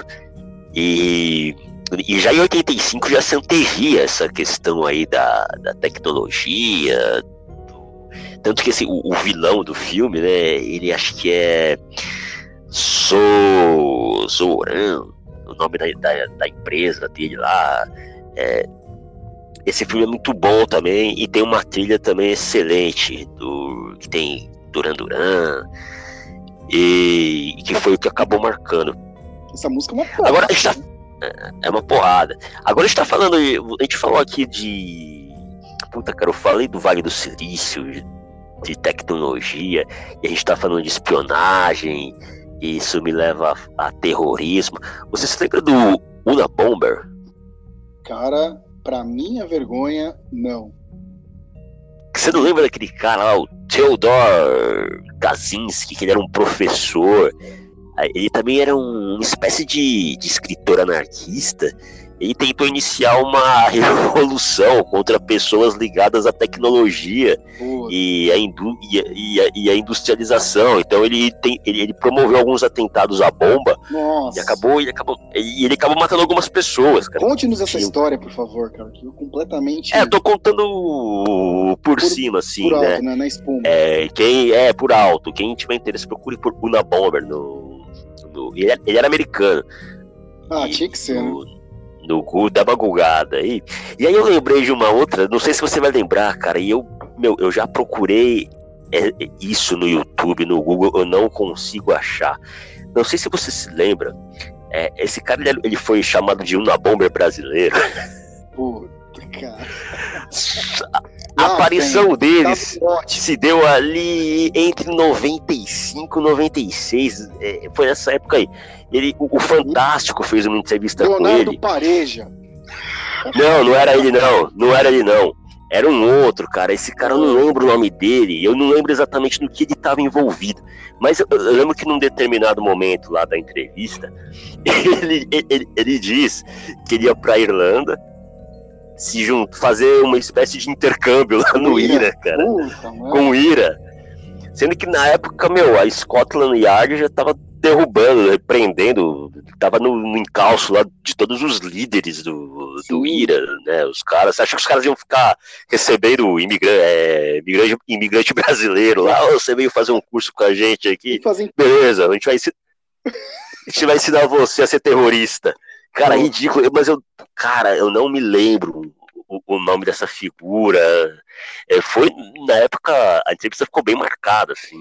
e, e já em 85 já se antevia essa questão aí da, da tecnologia, do- tanto que esse, o, o vilão do filme, né, ele acho que é So, Zoran, o nome da, da, da empresa dele lá, é, esse filme é muito bom também e tem uma trilha também excelente do que tem Duran Duran e que foi o que acabou marcando. Essa música é uma porra. Agora a gente tá, é uma porrada. Agora a gente tá falando, a gente falou aqui de puta cara, eu falei do Vale do Silício, de tecnologia, e a gente tá falando de espionagem, e isso me leva a, a terrorismo. Você se lembra do Una Bomber? Cara, pra minha vergonha, não. Você não lembra daquele cara lá, o Theodor Kaczynski, que ele era um professor? Aí Ele também era um- uma espécie de, de escritor anarquista. Ele tentou iniciar uma revolução contra pessoas ligadas à tecnologia e a, e a- e a- industrialização. Então ele, tem, ele, ele promoveu alguns atentados à bomba Nossa. e acabou, ele acabou, e ele acabou matando algumas pessoas. Conte-nos essa Sim. história, por favor, cara. Que eu completamente É, eu tô contando por, cima, assim, por né? alto, né? Na espuma. É, quem é por alto, quem tiver interesse, procure por Una Bomber no. No- ele, ele era americano. ah, E tinha que ser, né? no, no Gu da Bagugada. E, e aí eu lembrei de uma outra, não sei se você vai lembrar, cara, e eu, meu, eu já procurei é, isso no YouTube, no Google, eu não consigo achar. Não sei se você se lembra. é, esse cara ele, ele foi chamado de Una Bomber brasileiro. Cara. A aparição tem. deles Tá se deu ali entre 95 e 96. é, foi nessa época aí. Ele, o, o Fantástico fez uma entrevista com Leonardo ele. Pareja. Não, não era ele não. Não era ele não. Era um outro, cara. Esse cara eu não lembro o nome dele. Eu não lembro exatamente no que ele estava envolvido. Mas eu, eu lembro que num determinado momento lá da entrevista, ele, ele, ele diz que ele ia pra Irlanda se junto, fazer uma espécie de intercâmbio lá no Ira. Cara Puta, com o Ira. Sendo que na época, meu, a Scotland Yard já tava derrubando, prendendo, tava no, no encalço lá de todos os líderes do, do. Ira, né? Os caras, você acha que os caras iam ficar recebendo imigrante, é, imigrante, imigrante brasileiro lá? "Ô, você veio fazer um curso com a gente aqui? Beleza, a gente vai ensinar, a gente vai ensinar você a ser terrorista. Cara, Pô. ridículo, mas eu, cara, eu não me lembro o, o nome dessa figura. É, foi, na época, a entrevista ficou bem marcada, assim.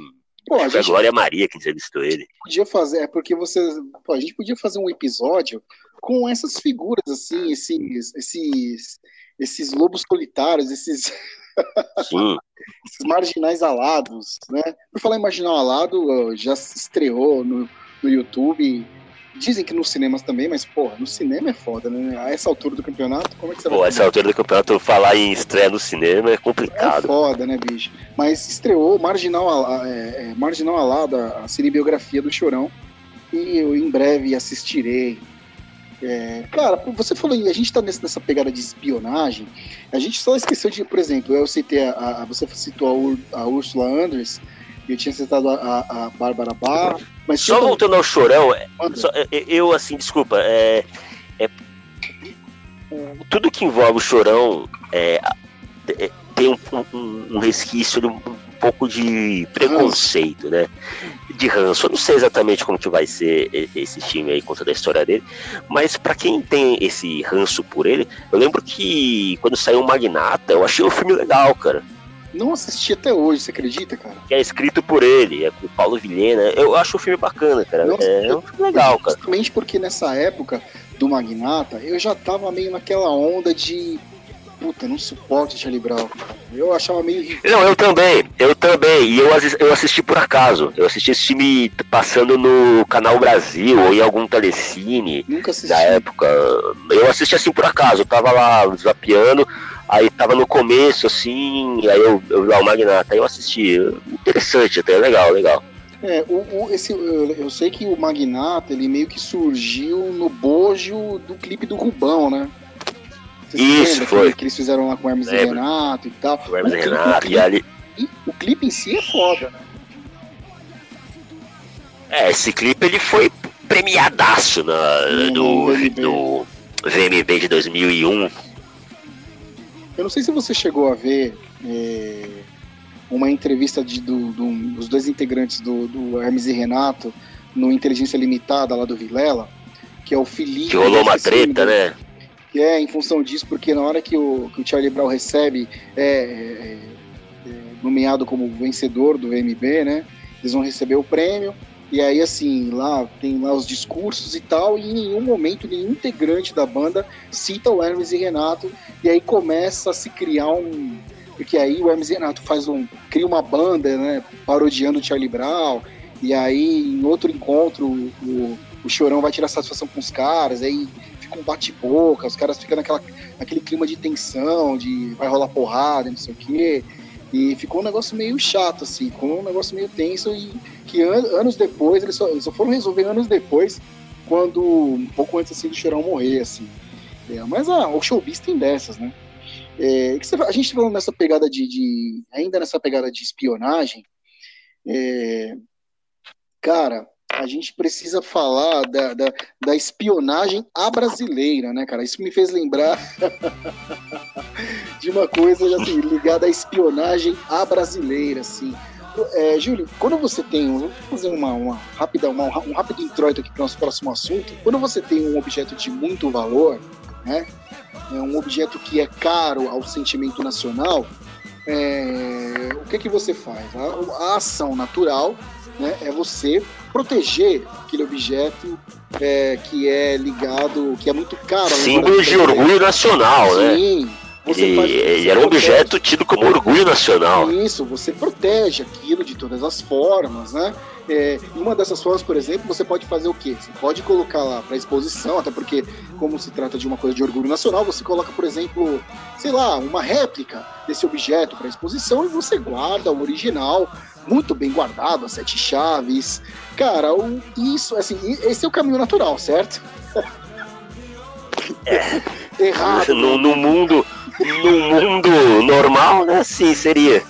Pô, a Foi a gente Glória Maria que entrevistou ele. podia fazer, é porque você, pô, a gente podia fazer um episódio com essas figuras assim, esses, esses, esses lobos solitários, esses, esses marginais alados, né? Por falar em marginal alado, já se estreou no, no YouTube. Dizem que nos cinemas também, mas, porra, no cinema é foda, né? A essa altura do campeonato, como é que você Pô, vai essa altura do campeonato, falar em estreia no cinema é É complicado. foda, né, bicho? Mas estreou Marginal, é, é, Marginal Alada, a cinebiografia do Chorão. E eu em breve assistirei. É, cara, você falou a gente tá nessa, nessa pegada de espionagem. A gente só esqueceu de, por exemplo, eu citei a, a- você citou a, Ur, a Ursula Andress, eu tinha citado a, a, Bárbara Barr, mas Só voltando ao chorão, é, só- é, é, eu, assim, desculpa, é, é- tudo que envolve o chorão é, tem um, um- um resquício, de um, pouco de preconceito, né? De ranço. Eu não sei exatamente como que vai ser esse time aí, conta da história dele, mas pra quem tem esse ranço por ele, eu lembro que quando saiu o Magnata, eu achei o filme legal, cara. Não assisti até hoje, você acredita, cara? Que é escrito por ele, é com o Paulo Vilhena. Eu acho o filme bacana, cara. Nossa, é um filme legal, cara. Justamente porque nessa época do Magnata, eu já tava meio naquela onda de puta, não suporto Charlie Brown. Eu achava meio Não, eu também, eu também. E eu, eu assisti por acaso. Eu assisti esse filme passando no Canal Brasil ou em algum telecine. Nunca assisti. Da época. Eu assisti assim por acaso. Eu tava lá zapeando, aí tava no começo, assim, aí eu, eu lá o Magnata, aí eu assisti. Interessante até, legal, legal. É, o, o, esse, eu, eu, sei que o Magnata, ele meio que surgiu no bojo do clipe do Rubão, né? Isso, foi. Que, que, eles fizeram lá com o Hermes e Renato e tal. O Hermes e Renato, clipe, e ali... o clipe em si é foda, né? É, esse clipe ele foi premiadaço na, no, VMB. no VMB de 2001. Eu não sei se você chegou a ver é, uma entrevista de, do, do, dos dois integrantes do, do Hermes e Renato no Inteligência Limitada lá do Vilela, que é o Felipe. Que rolou uma treta, né? que é em função disso, porque na hora que o, que o Charlie Brown recebe, é, é, é, nomeado como vencedor do VMB, né? Eles vão receber o prêmio. E aí, assim, lá tem lá os discursos e tal, e em nenhum momento nenhum integrante da banda cita o Hermes e Renato, e aí começa a se criar um. Porque aí o Hermes e Renato faz um. cria uma banda, né? Parodiando o Charlie Brown, e aí em outro encontro o, o Chorão vai tirar satisfação com os caras, aí fica um bate-boca, os caras ficam naquela, naquele clima de tensão, de vai rolar porrada, não sei o quê. E ficou um negócio meio chato, assim, ficou um negócio meio tenso e que an anos depois, eles só, eles só, foram resolver anos depois, quando, um pouco antes assim do Chorão morrer, assim. É, mas ah, o showbiz tem dessas, né? É, a gente tá falando nessa pegada de, de, ainda nessa pegada de espionagem, é, cara, a gente precisa falar da, da, da, espionagem à brasileira, né, cara? Isso me fez lembrar de uma coisa assim, ligada à espionagem à brasileira, assim. É, Júlio, quando você tem, vou fazer uma, uma rápida, uma, um rápido introito aqui para o nosso próximo assunto. Quando você tem um objeto de muito valor, né, é um objeto que é caro ao sentimento nacional, é, o que que você faz? A, a ação natural né, é você proteger aquele objeto é, que é ligado, que é muito caro. Símbolo de orgulho nacional, né? Sim. Você e, faz, você era um objeto tido como orgulho nacional. Isso, você protege aquilo de todas as formas, né? É, uma dessas formas, por exemplo, você pode fazer o quê? Você pode colocar lá para exposição, até porque, como se trata de uma coisa de orgulho nacional, você coloca, por exemplo, sei lá, uma réplica desse objeto para exposição e você guarda o original muito bem guardado, as sete chaves. Cara, o, isso, assim, esse é o caminho natural, certo? É. Errado. No, no, mundo, no mundo normal, né? Sim, seria.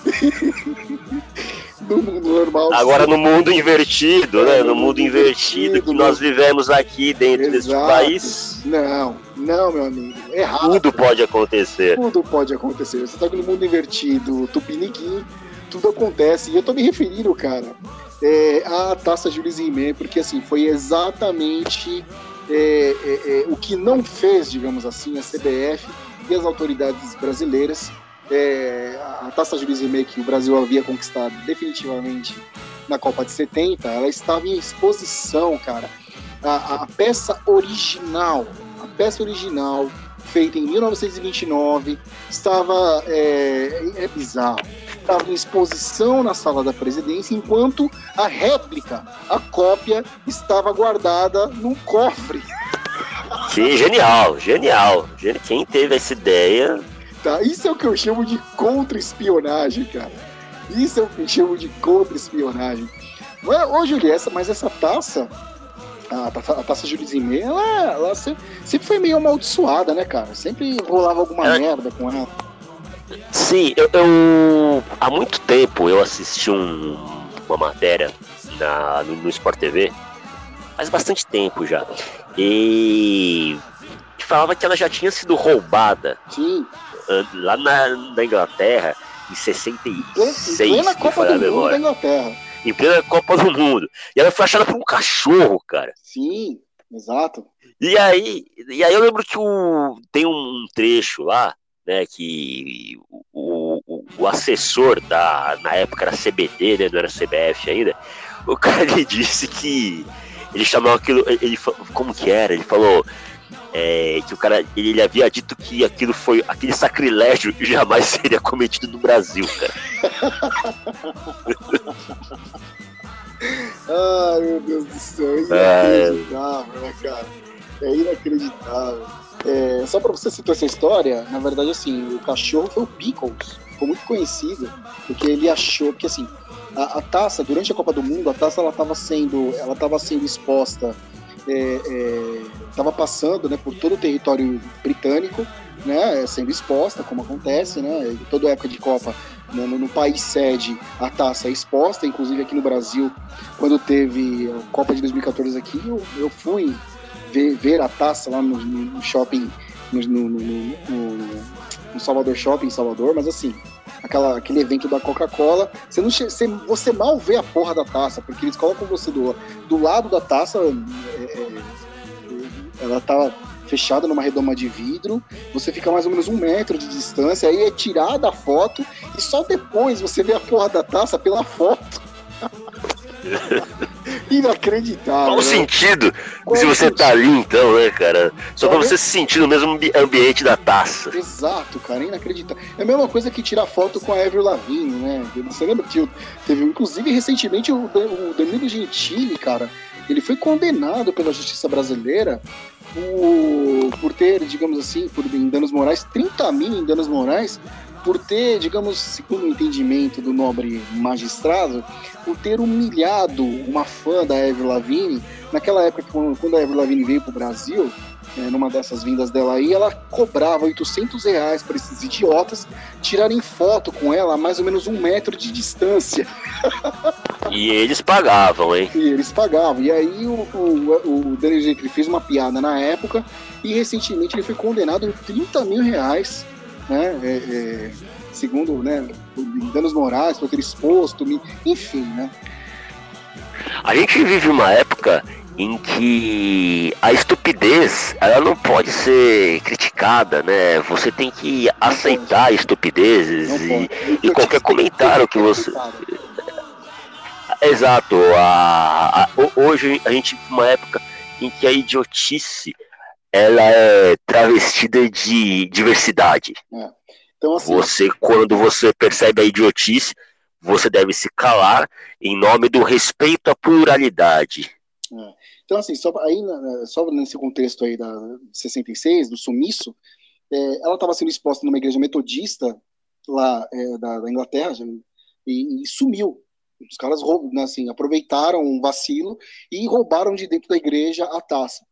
no mundo normal. Agora sim. no mundo invertido, né? No mundo invertido que nós vivemos aqui dentro Exato. deste país. Não, não, meu amigo. Errado. Tudo pode acontecer. Tudo pode acontecer. Você tá no mundo invertido, tupiniquim tudo acontece. E eu tô me referindo, cara, é, à taça Jules Rimet, porque assim, foi exatamente é, é, é, o que não fez, digamos assim, a CBF e as autoridades brasileiras. É, a taça Jules Rimet que o Brasil havia conquistado definitivamente na Copa de 70, ela estava em exposição, cara. A, a peça original, a peça original feita em 1929, estava é, é bizarro estava em exposição na sala da presidência, enquanto a réplica, a cópia, estava guardada num cofre. Sim, genial, genial. Quem teve essa ideia. Tá, isso é o que eu chamo de contra-espionagem, cara. Isso é o que eu chamo de contra-espionagem. Ô, Julia, essa, mas essa taça, a, taça, a taça Rimet, ela, ela sempre, sempre, foi meio amaldiçoada, né, cara? Sempre rolava alguma ela... merda com ela. Sim, eu, eu, há muito tempo eu assisti um, uma matéria na, no, no Sport TV, faz bastante tempo já, e falava que ela já tinha sido roubada Sim. lá na, na Inglaterra em 66. Em plena Copa do Mundo da Inglaterra. Em plena Copa do Mundo. E ela foi achada por um cachorro, cara. Sim, exato. E aí, e aí eu lembro que o, tem um trecho lá né, que o, o, o assessor da. Na época era CBD, né? Não era CBF ainda. O cara ele disse que. Ele chamou aquilo. Ele, como que era? Ele falou. É, que o cara ele havia dito que aquilo foi aquele sacrilégio jamais seria cometido no Brasil, cara. Ai meu Deus do céu, é inacreditável, né, cara? É inacreditável. É, só pra você citar essa história, na verdade, assim, o cachorro foi o Pickles, ficou muito conhecido, porque ele achou, porque assim, a, a taça, durante a Copa do Mundo, a taça ela estava sendo, ela tava sendo exposta, estava é, é, passando né, por todo o território britânico, né, sendo exposta, como acontece, né, toda época de Copa, no, no, país sede, a taça é exposta, inclusive aqui no Brasil, quando teve a Copa de 2014 aqui, eu, eu fui ver, ver a taça lá no, no shopping, no, no, no, Salvador Shopping em Salvador, mas assim, aquela, aquele evento da Coca-Cola, você, não, você, você mal vê a porra da taça, porque eles colocam você do, do lado da taça, é, é, ela tá fechada numa redoma de vidro, você fica mais ou menos um metro de distância, aí é tirada a foto, e só depois você vê a porra da taça pela foto. Inacreditável. Qual o né? sentido Qual se você sentido? tá ali então, né, cara? Só pra você se sentir no mesmo ambiente da taça. Exato, cara, inacreditável. É a mesma coisa que tirar foto com a Avril Lavigne, né? Você lembra que teve, inclusive, recentemente o, o Danilo Gentili, cara, ele foi condenado pela justiça brasileira por, por ter, digamos assim, por em danos morais, 30 mil em danos morais, por ter, digamos, segundo o entendimento do nobre magistrado, por ter humilhado uma fã da Avril Lavigne, naquela época quando a Avril Lavigne veio para o Brasil, é, numa dessas vindas dela aí, ela cobrava 800 reais para esses idiotas tirarem foto com ela a mais ou menos um metro de distância. E eles pagavam, hein? E eles pagavam. E aí o, o, o Daniel Gentry fez uma piada na época e recentemente ele foi condenado a 30 mil reais né? É, é, segundo, né, danos morais, por ter exposto, enfim, né? A gente vive uma época em que a estupidez ela não pode ser criticada, né? Você tem que aceitar estupidezes e, e, qualquer comentário que você. Exato. A, a, hoje a gente vive uma época em que a idiotice ela é travestida de diversidade. É. Então, assim, você, quando você percebe a idiotice, você deve se calar em nome do respeito à pluralidade. É. Então, assim, só, aí, só nesse contexto aí da 66, do sumiço, é, ela estava sendo exposta numa igreja metodista lá é, da, da, Inglaterra e, e, sumiu. Os caras né, assim, aproveitaram um vacilo e roubaram de dentro da igreja a taça.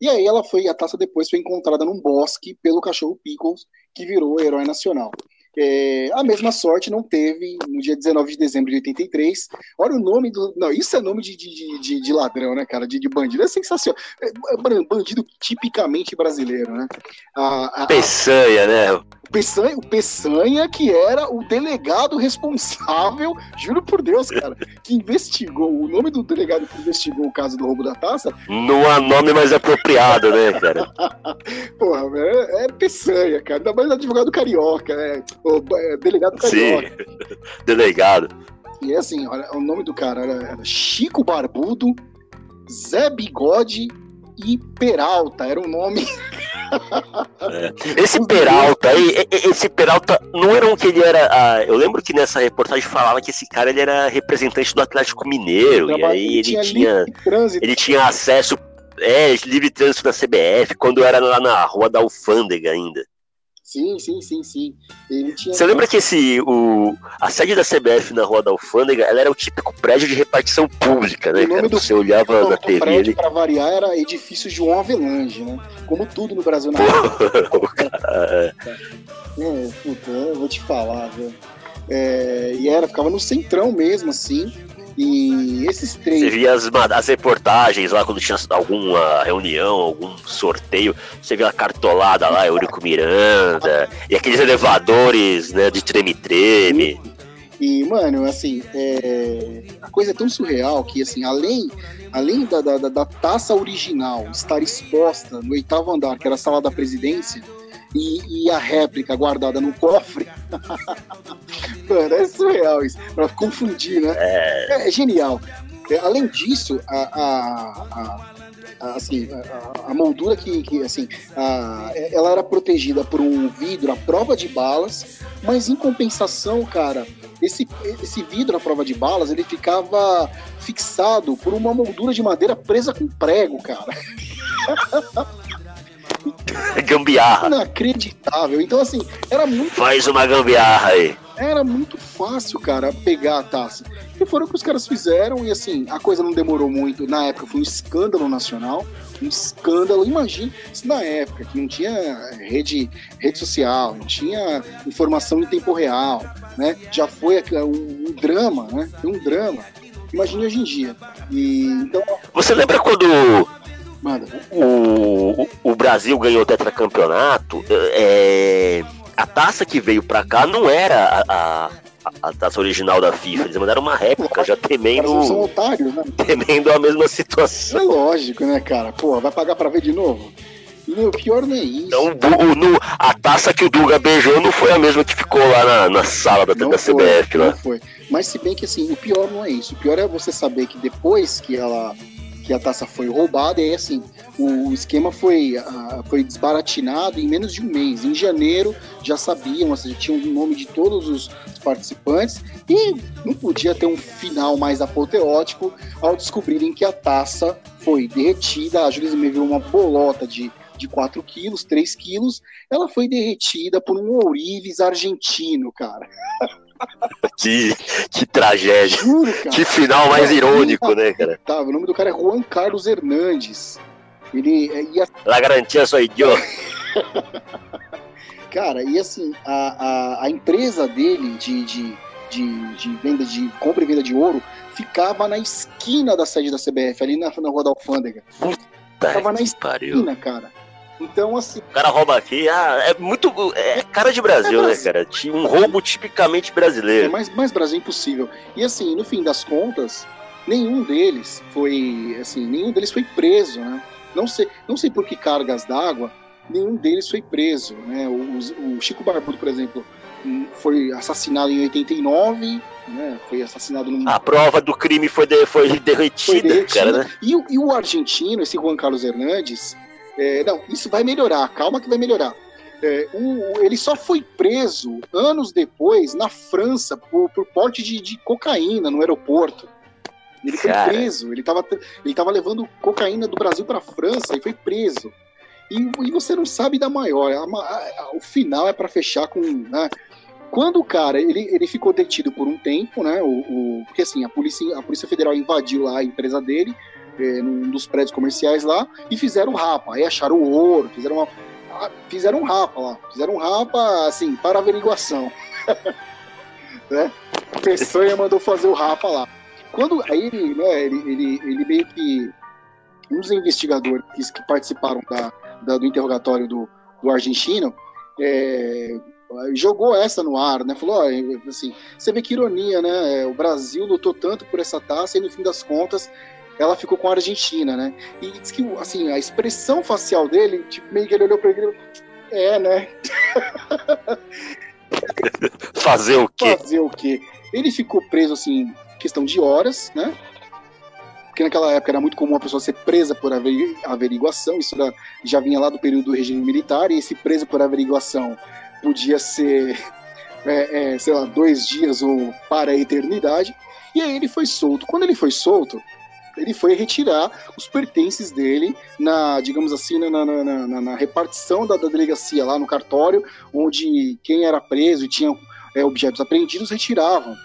E aí ela foi, a taça depois foi encontrada num bosque pelo cachorro Pickles, que virou herói nacional. É, a mesma sorte não teve no dia 19 de dezembro de 83. Olha o nome do. Não, isso é nome de, de, de, de ladrão, né, cara? De, de bandido. É sensacional. É, bandido tipicamente brasileiro, né? A, a, Peçanha, né? Peçanha, o Peçanha, que era o delegado responsável, juro por Deus, cara, que investigou, o nome do delegado que investigou o caso do roubo da taça. Não há nome mais apropriado, né, cara? Porra, é, é Peçanha, cara, ainda mais advogado carioca, né? É, delegado carioca. Sim, delegado. E é assim, olha, o nome do cara era, Chico Barbudo, Zé Bigode e Peralta, era o nome. É. Esse Peralta aí, esse Peralta não era um que ele era. Ah, eu lembro que nessa reportagem falava que esse cara ele era representante do Atlético Mineiro, e aí ele tinha, tinha ele tinha acesso é, livre trânsito da CBF, quando era lá na rua da Alfândega ainda. Sim, sim, sim, sim. Tinha... Você lembra que esse, o, a sede da CBF na Rua da Alfândega, ela era o típico prédio de repartição pública, né, cara? Do... Você olhava não, na TV prédio, ali... Pra variar, era edifício João Avelange, né? Como tudo no Brasil na época. é, puta, eu vou te falar, velho. É, e era, ficava no centrão mesmo, assim. E esses três. Você via as, as reportagens lá quando tinha alguma reunião, algum sorteio, você via a cartolada lá, Eurico Miranda, e aqueles elevadores né, de treme-treme. E, mano, assim, é... a coisa é tão surreal que, assim, além, além da, da, da, taça original estar exposta no oitavo andar, que era a sala da presidência, e, e a réplica guardada no cofre, Mano, é surreal isso. Pra confundir, né? É, é genial. É, além disso, a, a, a, assim, a, moldura que, que assim, ela era protegida por um vidro à prova de balas, mas em compensação, cara, esse, esse vidro à prova de balas, ele ficava fixado por uma moldura de madeira presa com prego, cara. gambiarra. Inacreditável. Então, assim, era muito. Faz uma gambiarra aí. Era muito fácil, cara, pegar a taça. E foram o que os caras fizeram, e assim, a coisa não demorou muito. Na época foi um escândalo nacional. Um escândalo. Imagine se na época que não tinha rede, rede social, não tinha informação em tempo real, né? Já foi um, um drama, né? Foi um drama. Imagine hoje em dia. E, então... Você lembra quando Manda. O, o, Brasil ganhou o tetracampeonato. É, a taça que veio pra cá não era a, a, a taça original da FIFA. Eles mandaram uma réplica, já temendo. São otários, né? Temendo a mesma situação. É lógico, né, cara? Pô, vai pagar pra ver de novo? O pior não é isso. Então, o, no, a taça que o Duga beijou não foi a mesma que ficou lá na, na sala da, da foi, CBF, né? Não foi. Mas se bem que assim, o pior não é isso. O pior é você saber que depois que ela que a taça foi roubada, e assim, o esquema foi, uh, foi desbaratinado em menos de um mês. Em janeiro já sabiam, ou seja, tinham o nome de todos os participantes, e não podia ter um final mais apoteótico ao descobrirem que a taça foi derretida, a Júlia me viu uma bolota de de 4 quilos, 3 quilos, ela foi derretida por um ourives argentino, cara. Que, que tragédia. Juro, que final mais irônico, né, cara? Tá, o nome do cara é Juan Carlos Hernandes. Ele é, ia. La garantia sou idiota. cara, e assim, a, a, a empresa dele de, de, de, de, venda de compra e venda de ouro ficava na esquina da sede da CBF, ali na, na Rua da Alfândega. Puta ficava na esquina, pariu. cara. Então, assim. O cara rouba aqui, ah, é muito. É cara de Brasil, é né, cara? Um roubo tipicamente brasileiro. É mais, mais Brasil impossível. E assim, no fim das contas, nenhum deles foi. Assim, nenhum deles foi preso, né? Não sei, não sei por que cargas d'água, nenhum deles foi preso. Né? O, o Chico Barbudo, por exemplo, hum, foi assassinado em 89, né? Foi assassinado no. A prova do crime foi, de, foi, derretida, foi derretida, cara, né? E, e, o argentino, esse Juan Carlos Hernandes, é, não, isso vai melhorar, calma que vai melhorar. É, o, ele só foi preso anos depois na França por, por porte de, de, cocaína no aeroporto. Ele foi Cara. preso, ele estava ele tava levando cocaína do Brasil para a França e foi preso. E, e, você não sabe da maior. A, a, a, o final é para fechar com. Né? Quando o cara ele, ele ficou detido por um tempo, né? O, o, porque assim, a polícia, a Polícia Federal invadiu lá a empresa dele, é, num dos prédios comerciais lá, e fizeram rapa. Aí acharam o ouro, fizeram uma, ah, fizeram um rapa lá. Fizeram um rapa, assim, para averiguação. né? A Peçanha mandou fazer o rapa lá. Quando aí ele, né, ele, ele, ele meio que. Um dos investigadores que, participaram da, da, do interrogatório do, do argentino é, jogou essa no ar, né? Falou, ó, assim, você vê que ironia, né? O Brasil lutou tanto por essa taça e no fim das contas ela ficou com a Argentina, né? E diz que, assim, a expressão facial dele, tipo, meio que ele olhou pra ele e é, né? Fazer o quê? Fazer o quê? Ele ficou preso, assim, questão de horas, né? Porque naquela época era muito comum a pessoa ser presa por averiguação, isso era, já vinha lá do período do regime militar, e esse preso por averiguação podia ser, é, é, sei lá, dois dias ou para a eternidade. E aí ele foi solto. Quando ele foi solto, ele foi retirar os pertences dele na, digamos assim, na, na, na, na repartição da, da, delegacia lá no cartório, onde quem era preso e tinha é, objetos apreendidos retiravam.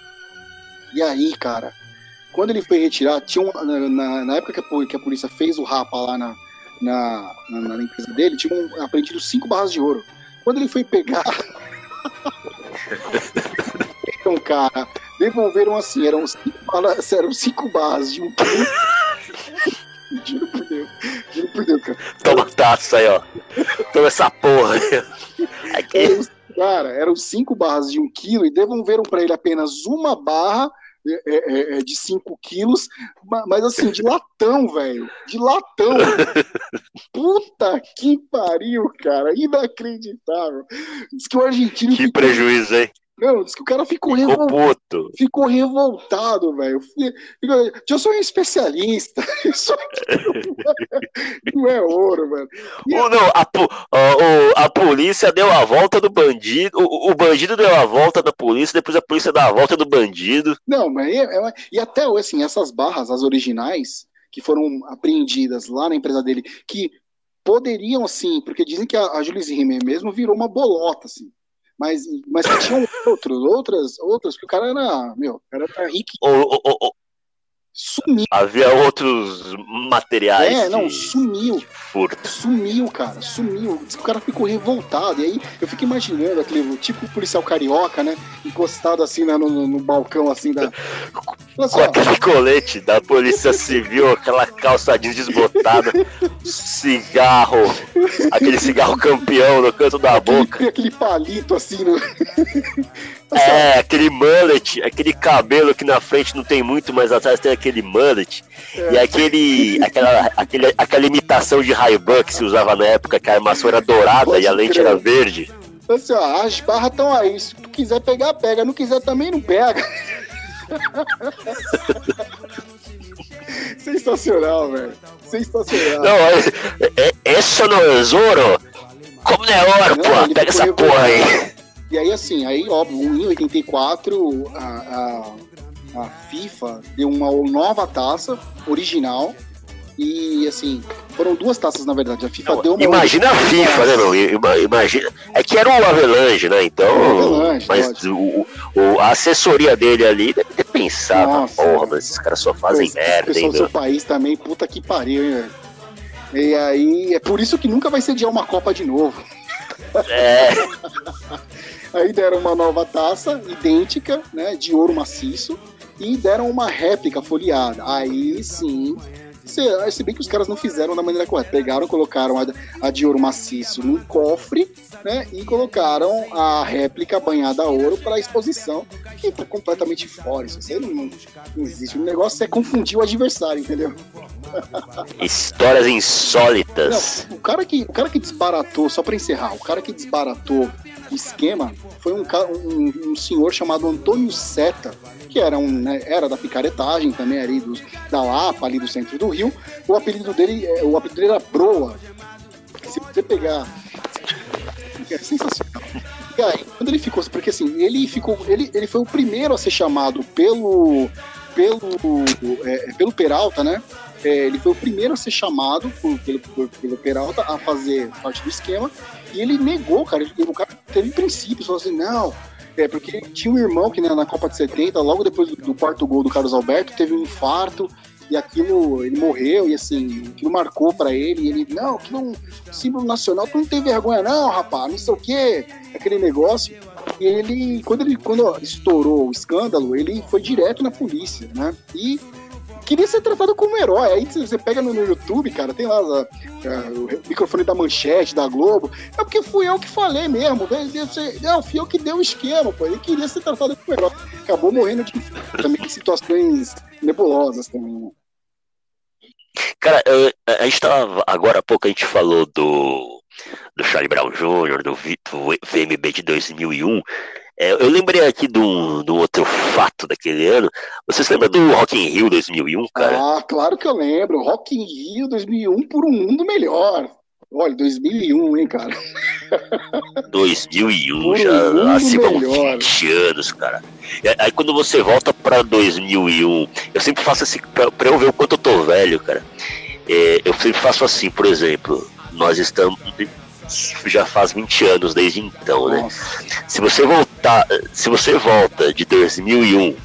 E aí, cara, quando ele foi retirar, tinha um, na, na, época que a, que a, polícia fez o rapa lá na, na, na, empresa dele, tinha um, apreendido cinco barras de ouro. Quando ele foi pegar. então, cara, devolveram assim, eram cinco, balas, eram cinco barras de um quilo. Juro por Deus. Juro por Deus, cara. Toma taça aí, ó. Toma essa porra. Aqui. Eram, cara, eram cinco barras de um quilo e devolveram para ele apenas uma barra é, é, é, é de 5 quilos, mas assim, de latão, velho. De latão. Puta que pariu, cara. Inacreditável. Diz que o argentino. Que prejuízo, hein? Não, diz que o cara ficou, Ficou revol... puto. ficou revoltado, velho. Eu sou um especialista. Isso aqui não é ouro, velho. Ou não, a, a polícia deu a volta do bandido. O, o bandido deu a volta da polícia, depois a polícia dá a volta do bandido. Não, mas é- é- e até hoje, assim, essas barras, as originais, que foram apreendidas lá na empresa dele, que poderiam, assim, porque dizem que a, a Julie Zimmer mesmo virou uma bolota, assim. Mas, mas tinham outros, outras, outras, que o cara era, meu, o cara era rico, ou- ou sumiu. havia outros materiais É, não, de sumiu. furto. Sumiu, cara, sumiu. Diz que o cara ficou revoltado. E aí eu fico imaginando aquele tipo policial carioca, né? Encostado assim né, no, no- no balcão assim da. Com só, aquele colete da polícia civil, aquela calça jeans desbotada, cigarro, aquele cigarro campeão no canto da boca. aquele, aquele palito assim no. É, aquele mullet, aquele cabelo que na frente não tem muito, mas atrás tem aquele mullet. E aquele, aquela, aquele, aquela imitação de Ray-Ban que se usava na época, que a armação era dourada Pode e a lente crer. era verde. Assim, ó, as barras estão aí. Se tu quiser pegar, pega. Não quiser também, não pega. Sensacional, velho. Sensacional. Não, é, é, é ouro? Como não é Não, pô? Pega essa porra aí. E aí, assim, aí, óbvio, em 84, a, a, a FIFA deu uma nova taça original. E, assim, foram duas taças, na verdade. A FIFA deu uma. Imagina a FIFA, né, meu? Ima- Imagina. É que era o Avalanche, né? Então. Avalanche, mas o, o- a assessoria dele ali deve ter pensado, Nossa. porra, mas esses caras só fazem Esse merda, hein, do seu meu? país também, puta que pariu, hein, velho. E aí, é por isso que nunca vai sediar uma Copa de novo. É, Aí deram uma nova taça, idêntica, né, de ouro maciço, e deram uma réplica folheada. Aí sim, se, se bem que os caras não fizeram da maneira correta. Pegaram, colocaram a, a de ouro maciço num cofre, né, e colocaram a réplica banhada a ouro para exposição, que tá completamente fora. Isso aí não, não existe. O negócio é confundir o adversário, entendeu? histórias insólitas. Não, o cara que, o cara que desbaratou, só pra encerrar, o cara que desbaratou esquema foi um, um, um senhor chamado Antônio Seta, que era, um, né, era da picaretagem também ali dos, da Lapa, ali do centro do Rio. O apelido dele, é, o apelido dele era Broa. Se você pegar. É sensacional. E aí, quando ele ficou. Porque assim, ele ficou. Ele, ele foi o primeiro a ser chamado pelo. Pelo, é, pelo Peralta, né? É, ele foi o primeiro a ser chamado por- pelo, por- pelo Peralta a fazer parte do esquema e ele negou, cara. Ele, o cara teve princípios, falou assim: não, é porque tinha um irmão que né, na Copa de 70, logo depois do, do quarto gol do Carlos Alberto, teve um infarto e aquilo, ele morreu e assim, aquilo marcou pra ele. E ele, não, é um símbolo nacional, tu não tem vergonha, não, rapaz, não sei o quê, aquele negócio. E ele, quando ele quando estourou o escândalo, ele foi direto na polícia, né? E queria ser tratado como herói. Aí você pega no, no YouTube, cara, tem lá a- o microfone da manchete, da Globo. É porque fui eu que falei mesmo. né? Não, fui eu que dei o esquema, pô. Ele queria ser tratado como herói. Acabou morrendo de também situações nebulosas também. né? Cara, a gente tava. Agora há pouco a gente falou do. Do Charlie Brown Jr., do, do VMB de 2001. É, eu lembrei aqui de um, de um outro fato daquele ano. Você se lembra do Rock in Rio 2001, cara? Ah, claro que eu lembro. Rock in Rio 2001 por um mundo melhor. Olha, 2001, hein, cara. 2001, Por um já lá mundo se vão melhor. 20 anos, cara. Aí quando você volta pra 2001, eu sempre faço assim, pra, pra eu ver o quanto eu tô velho, cara. É, eu sempre faço assim, por exemplo, nós estamos. Já faz 20 anos desde então, né? Se você voltar, se você volta de 2001,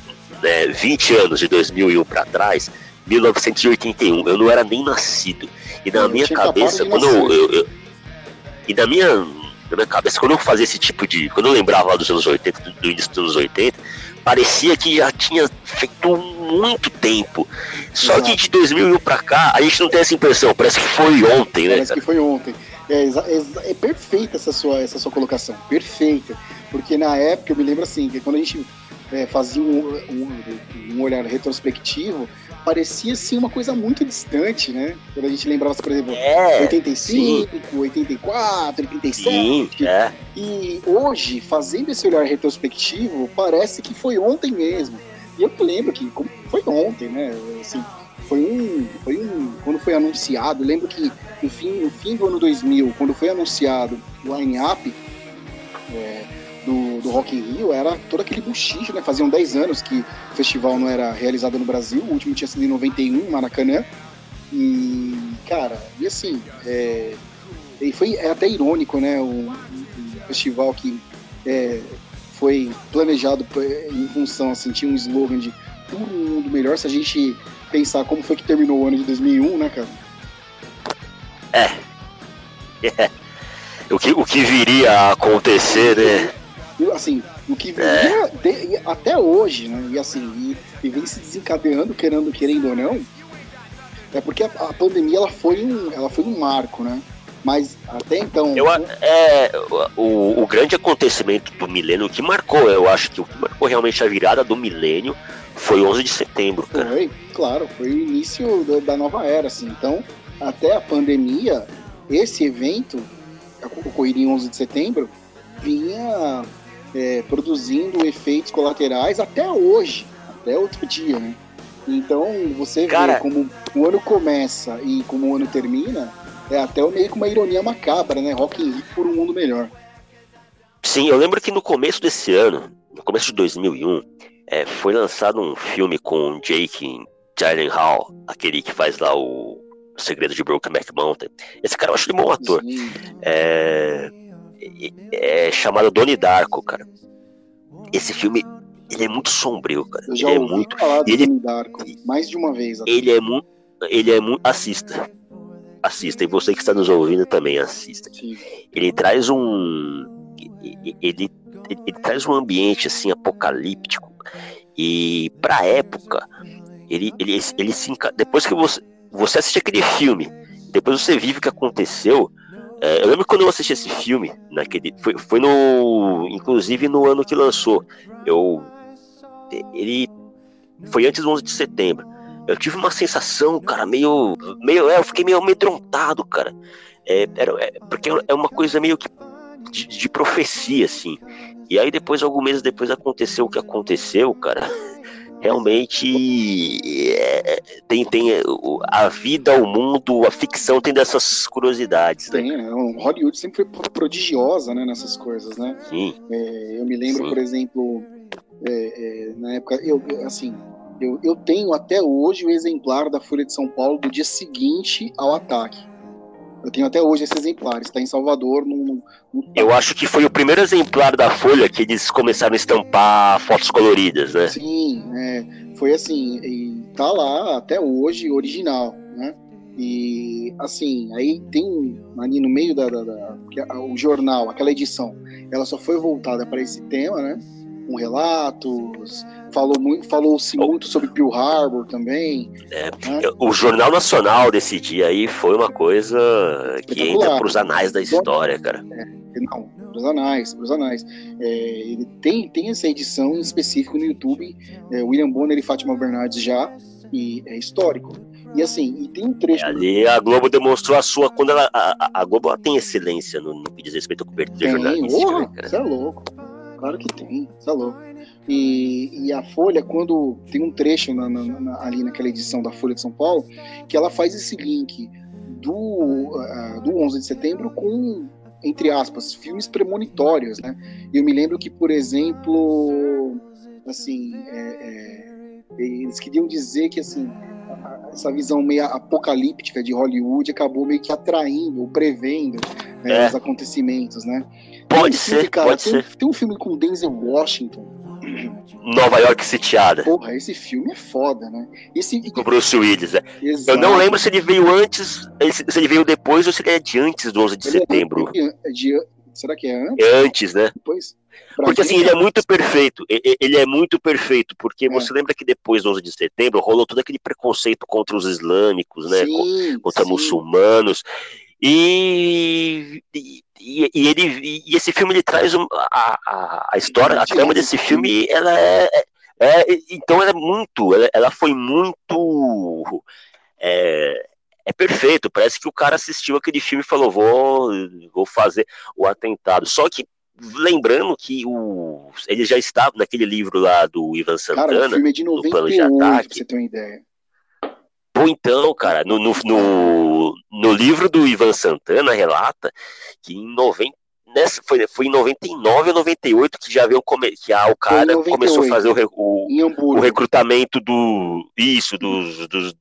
né, 20 anos de 2001 pra trás, 1981, eu não era nem nascido. E na Eu minha cabeça, quando eu, eu- eu- e na minha, na minha cabeça, quando eu fazia esse tipo de, quando eu lembrava lá dos anos 80, do, do início dos anos 80, parecia que já tinha feito muito tempo. Só Exato. que de 2001 pra cá, a gente não tem essa impressão, parece que foi ontem, né? Parece cara? que foi ontem. É, exa- é perfeita essa sua, essa sua colocação, perfeita. Porque na época eu me lembro assim, que quando a gente é, fazia um, um, um, olhar retrospectivo, parecia assim uma coisa muito distante, né? Quando a gente lembrava, por exemplo, é, 85, sim. 84, 87. Sim, é. E hoje, fazendo esse olhar retrospectivo, parece que foi ontem mesmo. E eu lembro que foi ontem, né? Assim, foi um, foi um. Quando foi anunciado, lembro que no fim, no fim do ano 2000, quando foi anunciado o line-up é, do, do Rock in Rio, era todo aquele buchicho, né? Faziam 10 anos que o festival não era realizado no Brasil, o último tinha sido em 91, Maracanã. E, cara, e assim, é, e foi é até irônico, né? Um, festival que é, foi planejado em função, assim, tinha um slogan de um mundo melhor. Se a gente pensar como foi que terminou o ano de 2001, né, cara? É. é. O, que, o que viria a acontecer, né? Assim, o que viria é. de, até hoje, né? E assim, e, e, vem se desencadeando, querendo, querendo ou não, é porque a, a, pandemia ela foi, um, ela foi um marco, né? Mas até então. Eu, é, o, o grande acontecimento do milênio, o que marcou, eu acho que o que marcou realmente a virada do milênio foi 11 de setembro, cara. Foi, claro, foi o início da, da nova era, assim. Então, até a pandemia, esse evento, ocorrido em 11 de setembro, vinha é, produzindo efeitos colaterais até hoje, até outro dia, né? Então, você Cara... vê como o ano começa e como o ano termina, é até meio que uma ironia macabra, né? Rock in Rio por um mundo melhor. Sim, eu lembro que no começo desse ano, no começo de 2001, é, foi lançado um filme com Jake Gyllenhaal, aquele que faz lá o Segredo de Brokeback Mountain. Esse cara eu acho ele um bom ator. É, é, chamado Donnie Darko, cara. Esse filme ele é muito sombrio, cara. Eu já ele é ouvi é muito falar do ele, Donnie Darko mais de uma vez. Até. Ele é muito, ele é muito assista, assista e você que está nos ouvindo também assista. Sim. Ele traz um, ele, ele, ele traz um ambiente assim apocalíptico e pra época, ele, ele, ele se depois que você, você assiste aquele filme, depois você vive o que aconteceu. É, eu lembro quando eu assisti esse filme, naquele, foi, foi no. Inclusive no ano que lançou. Eu. Ele. Foi antes do 11 de setembro. Eu tive uma sensação, cara, meio. meio é, eu fiquei meio amedrontado, cara. É, era, é, porque é uma coisa meio que de, de, profecia, assim. E aí depois, alguns meses depois, aconteceu o que aconteceu, cara. Realmente é, tem, tem a vida, o mundo, a ficção tem dessas curiosidades, né? Tem, né? Hollywood sempre foi prodigiosa né, nessas coisas, né? Sim. É, eu me lembro, Sim. por exemplo, é, é, na época, eu, assim, eu, eu tenho até hoje o exemplar da Folha de São Paulo do dia seguinte ao ataque. Eu tenho até hoje esse exemplar, está em Salvador. Num, num... Eu acho que foi o primeiro exemplar da Folha que eles começaram a estampar fotos coloridas, né? Sim, é, foi assim, e tá lá até hoje, original, né? E assim, aí tem ali no meio da, da, da o jornal, aquela edição, ela só foi voltada para esse tema, né? Com relatos, falou muito, falou-se muito sobre Pearl Harbor também. É, né? O Jornal Nacional desse dia aí foi uma coisa que entra para os anais da história, cara. É, não, para os anais, para os anais. É, ele tem, tem essa edição em específico no YouTube, é, William Bonner e Fátima Bernardes já, e é histórico. E assim, e tem um trecho. É, ali a Globo demonstrou a sua. Quando ela. A, a Globo ela tem excelência no, no que diz respeito à cobertura jornalística. Né, Você é louco. Claro que tem, é louco. E, e a Folha, quando tem um trecho na, na, na, ali naquela edição da Folha de São Paulo, que ela faz esse link do, uh, do 11 de setembro com, entre aspas, filmes premonitórios, né? E eu me lembro que, por exemplo, assim, é, é, eles queriam dizer que, assim, essa visão meio apocalíptica de Hollywood acabou meio que atraindo ou prevendo né, é. os acontecimentos, né? Pode ser, pode tem, ser. Tem um filme com Denzel Washington Nova York sitiada. Porra, esse filme é foda, né? Esse... Com Bruce Willis, é. Eu não lembro se ele veio antes, se ele veio depois ou se ele é de antes do 11 de ele é setembro. É de... Será que é antes? É antes, né? Depois? porque assim, ele é muito perfeito. Ele é muito perfeito, porque é. você lembra que depois do 11 de setembro rolou todo aquele preconceito contra os islâmicos, né? Sim, contra sim. muçulmanos. E, e, e, ele, e esse filme ele traz um, a, a, a história, a trama desse filme, ela é, é, é então ela é muito, ela, ela foi muito é, é perfeito. Parece que o cara assistiu aquele filme e falou: vou, vou fazer o atentado. Só que lembrando que o, ele já estava naquele livro lá do Ivan Santana, cara, o filme é de 98, plano de ataque. Pra você ter uma ideia. Pô, então, cara, no, no, no, no, livro do Ivan Santana relata que em 90, nessa, foi, foi em 99 ou 98 que já veio que a Al-Qaeda começou a fazer o, o, o recrutamento do. Isso, dos, dos,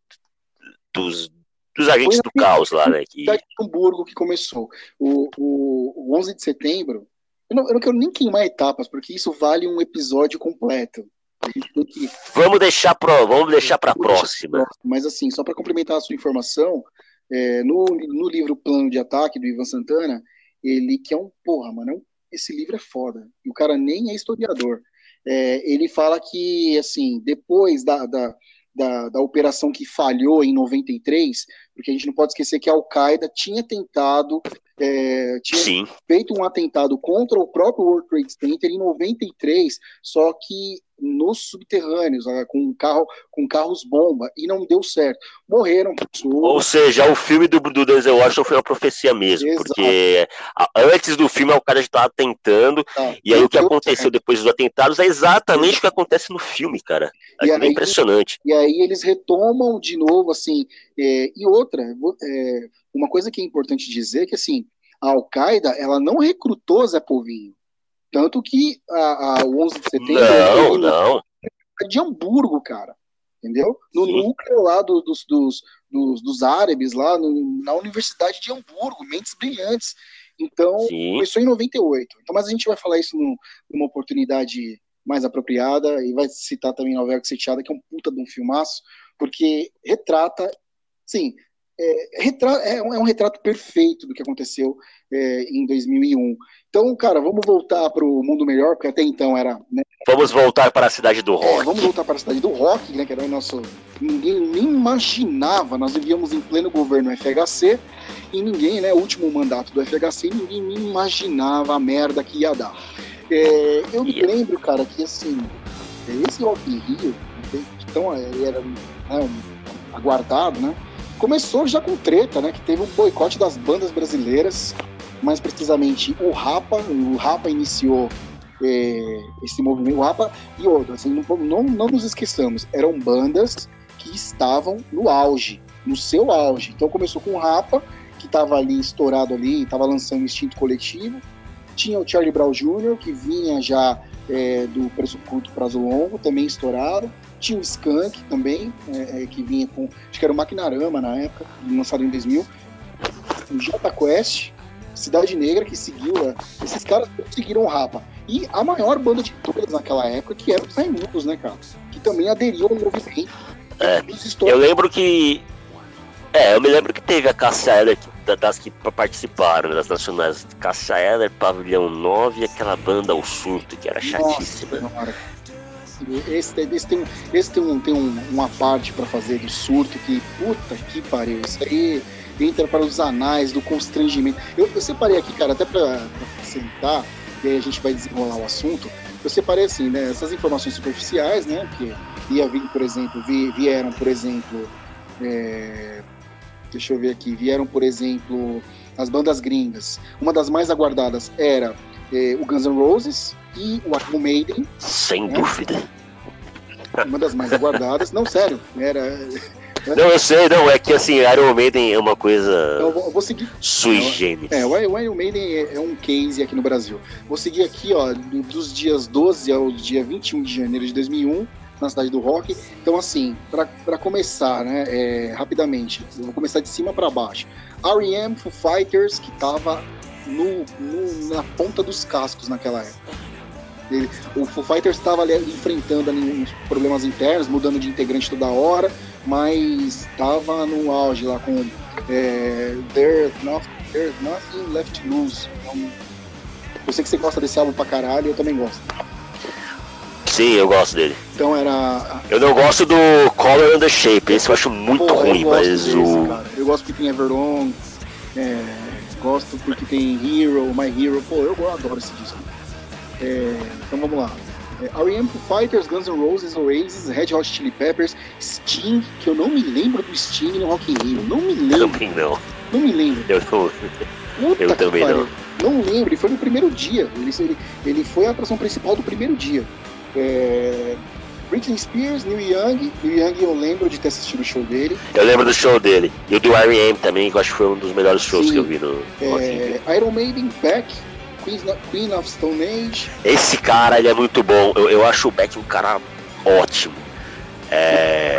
dos dos agentes do caos lá, né? Que... de Hamburgo que começou. O, o, o 11 de setembro, eu não, eu não quero nem queimar etapas, porque isso vale um episódio completo. Que... Vamos deixar pro, vamos deixar para a próxima. Mas assim, só para complementar a sua informação, é, no, no livro Plano de Ataque do Ivan Santana, ele que é um porra, mano, é esse livro é foda. E o cara nem é historiador. É, ele fala que assim, depois da, da da, da operação que falhou em 93, porque a gente não pode esquecer que a Al-Qaeda tinha tentado, é, tinha Sim. feito um atentado contra o próprio World Trade Center em 93, só que nos subterrâneos, né, com, carro, com carros bomba, e não deu certo. Morreram pessoas. Ou seja, o filme do, do Denzel Washington foi uma profecia mesmo, Exato. porque antes do filme o cara já estava tentando, tá. e aí o que aconteceu depois dos atentados é exatamente o que acontece no filme, cara. É aí, impressionante. E aí eles retomam de novo, assim, é, e outra, é, uma coisa que é importante dizer é que, assim, a Al-Qaeda, ela não recrutou Zé Povinho. Tanto que a, a 11 de setembro. Não, não. De Hamburgo, cara. Entendeu? No Sim. núcleo lá do, dos, dos, dos, dos, árabes, lá no, na Universidade de Hamburgo, mentes brilhantes. Então, Sim. começou em 98. Então, mas a gente vai falar isso no, numa oportunidade mais apropriada e vai citar também Nova York Sitiada, que é um puta de um filmaço, porque retrata, sim, é, é, é, um retrato perfeito do que aconteceu é, em 2001. Então, cara, vamos voltar para o mundo melhor, porque até então era. Né, vamos voltar para a cidade do é, rock. vamos voltar para a cidade do rock, né, que era o nosso. Ninguém nem imaginava, nós vivíamos em pleno governo FHC e ninguém, né, último mandato do FHC, ninguém imaginava a merda que ia dar. É, eu me lembro, cara, que assim, esse Rock in Rio, então ele era né, um, aguardado, né? Começou já com treta, né? Que teve um boicote das bandas brasileiras, mais precisamente o Rapa. O Rapa iniciou é, esse movimento. O Rapa e outro, assim, não, não, não nos esqueçamos, eram bandas que estavam no auge, no seu auge. Então começou com o Rapa, que estava ali estourado ali, estava lançando Instinto Coletivo. Tinha o Charlie Brown Jr., que vinha já é, do preço curto prazo longo, também estourado. Tinha o Skank também, é, é, que vinha com. Acho que era o Maquinarama na época, lançado em 2000. O Jota Quest, Cidade Negra, que seguiu. É, esses caras seguiram o Rapa. E a maior banda de todas naquela época, que era os Raimundos, né, cara? Que também aderiu ao movimento. É, eu lembro que. É, eu me lembro que teve a Cássia Eller, das que participaram, das nacionais. Cássia Eller, Pavilhão 9 e aquela banda O Surto, que era chatíssima. Esse, esse, tem, esse tem, um, tem um, uma parte para fazer do surto que, puta que pariu, isso aí entra para os anais do constrangimento. Eu, eu separei aqui, cara, até para facilitar, e aí a gente vai desenrolar o assunto. Eu separei assim, né, essas informações superficiais, né, que ia vir, por exemplo, vi, vieram, por exemplo, é, deixa eu ver aqui, vieram, por exemplo, as bandas gringas. Uma das mais aguardadas era é, o Guns N' Roses e o Iron Maiden. Sem né? dúvida. Uma das mais aguardadas. Não, sério, era. Não, eu sei, não, é que assim, Iron Maiden é uma coisa. Eu vou, eu vou seguir. Sui generis. É, o Iron Maiden é, é, um case aqui no Brasil. Vou seguir aqui, ó, dos dias 12 ao dia 21 de janeiro de 2001, na cidade do rock. Então, assim, para começar, né, é, rapidamente, eu vou começar de cima para baixo. R.E.M. Foo Fighters, que tava no, no, na ponta dos cascos naquela época. Ele, o Foo Fighters estava ali enfrentando ali uns problemas internos, mudando de integrante toda hora, mas estava no auge lá com é, There's, Nothing, There's Nothing Left to Lose. Então, eu sei que você gosta desse álbum pra caralho, eu também gosto. Sim, eu gosto dele. Então era. Eu não gosto do Color and the Shape, esse eu acho muito ruim, eu mas desse, o. Cara. Eu gosto do Keeping Everlong, É, gosto porque tem Hero, My Hero. Pô, eu adoro esse disco. É, então vamos lá. É, R.E.M. Fighters, Guns N' Roses, Oasis, Red Hot Chili Peppers, Sting, que eu não me lembro do Sting no Rock in Rio. Não me lembro. Também não. Não me lembro. Eu não. Puta eu também pariu. não. Não lembro, ele foi no primeiro dia. Ele, ele, ele foi a atração principal do primeiro dia. É, Britney Spears, Neil Young. Neil Young eu lembro de ter assistido o show dele. Eu lembro do show dele. E o do R.E.M. também, que eu acho que foi um dos melhores shows Sim. que eu vi no Rio. É, Iron Maiden, Beck, Queen, of Stone Age. Esse cara, ele é muito bom. Eu, eu acho o Beck um cara ótimo. É,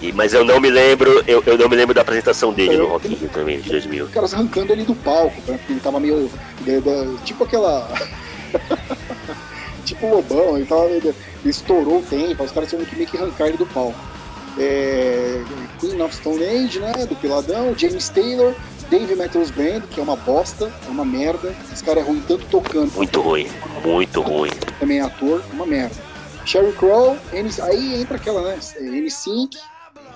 e- mas eu não me lembro, eu, eu não me lembro da apresentação dele Eu- no Rock Rio também, de 2000. Os caras arrancando ele do palco, né? Porque ele tava meio. de- de- tipo aquela. tipo Lobão, ele tava. Ele estourou o tempo, os caras tinham que meio que arrancar ele do palco. É, Queen of Stone Age, né? Do Peladão, James Taylor, Dave Matthews Band, que é uma bosta, é uma merda. Esse cara é ruim tanto tocando Muito ruim, muito ruim. também é ator, uma merda. Sherry Crow, N- aí entra aquela, né? N5,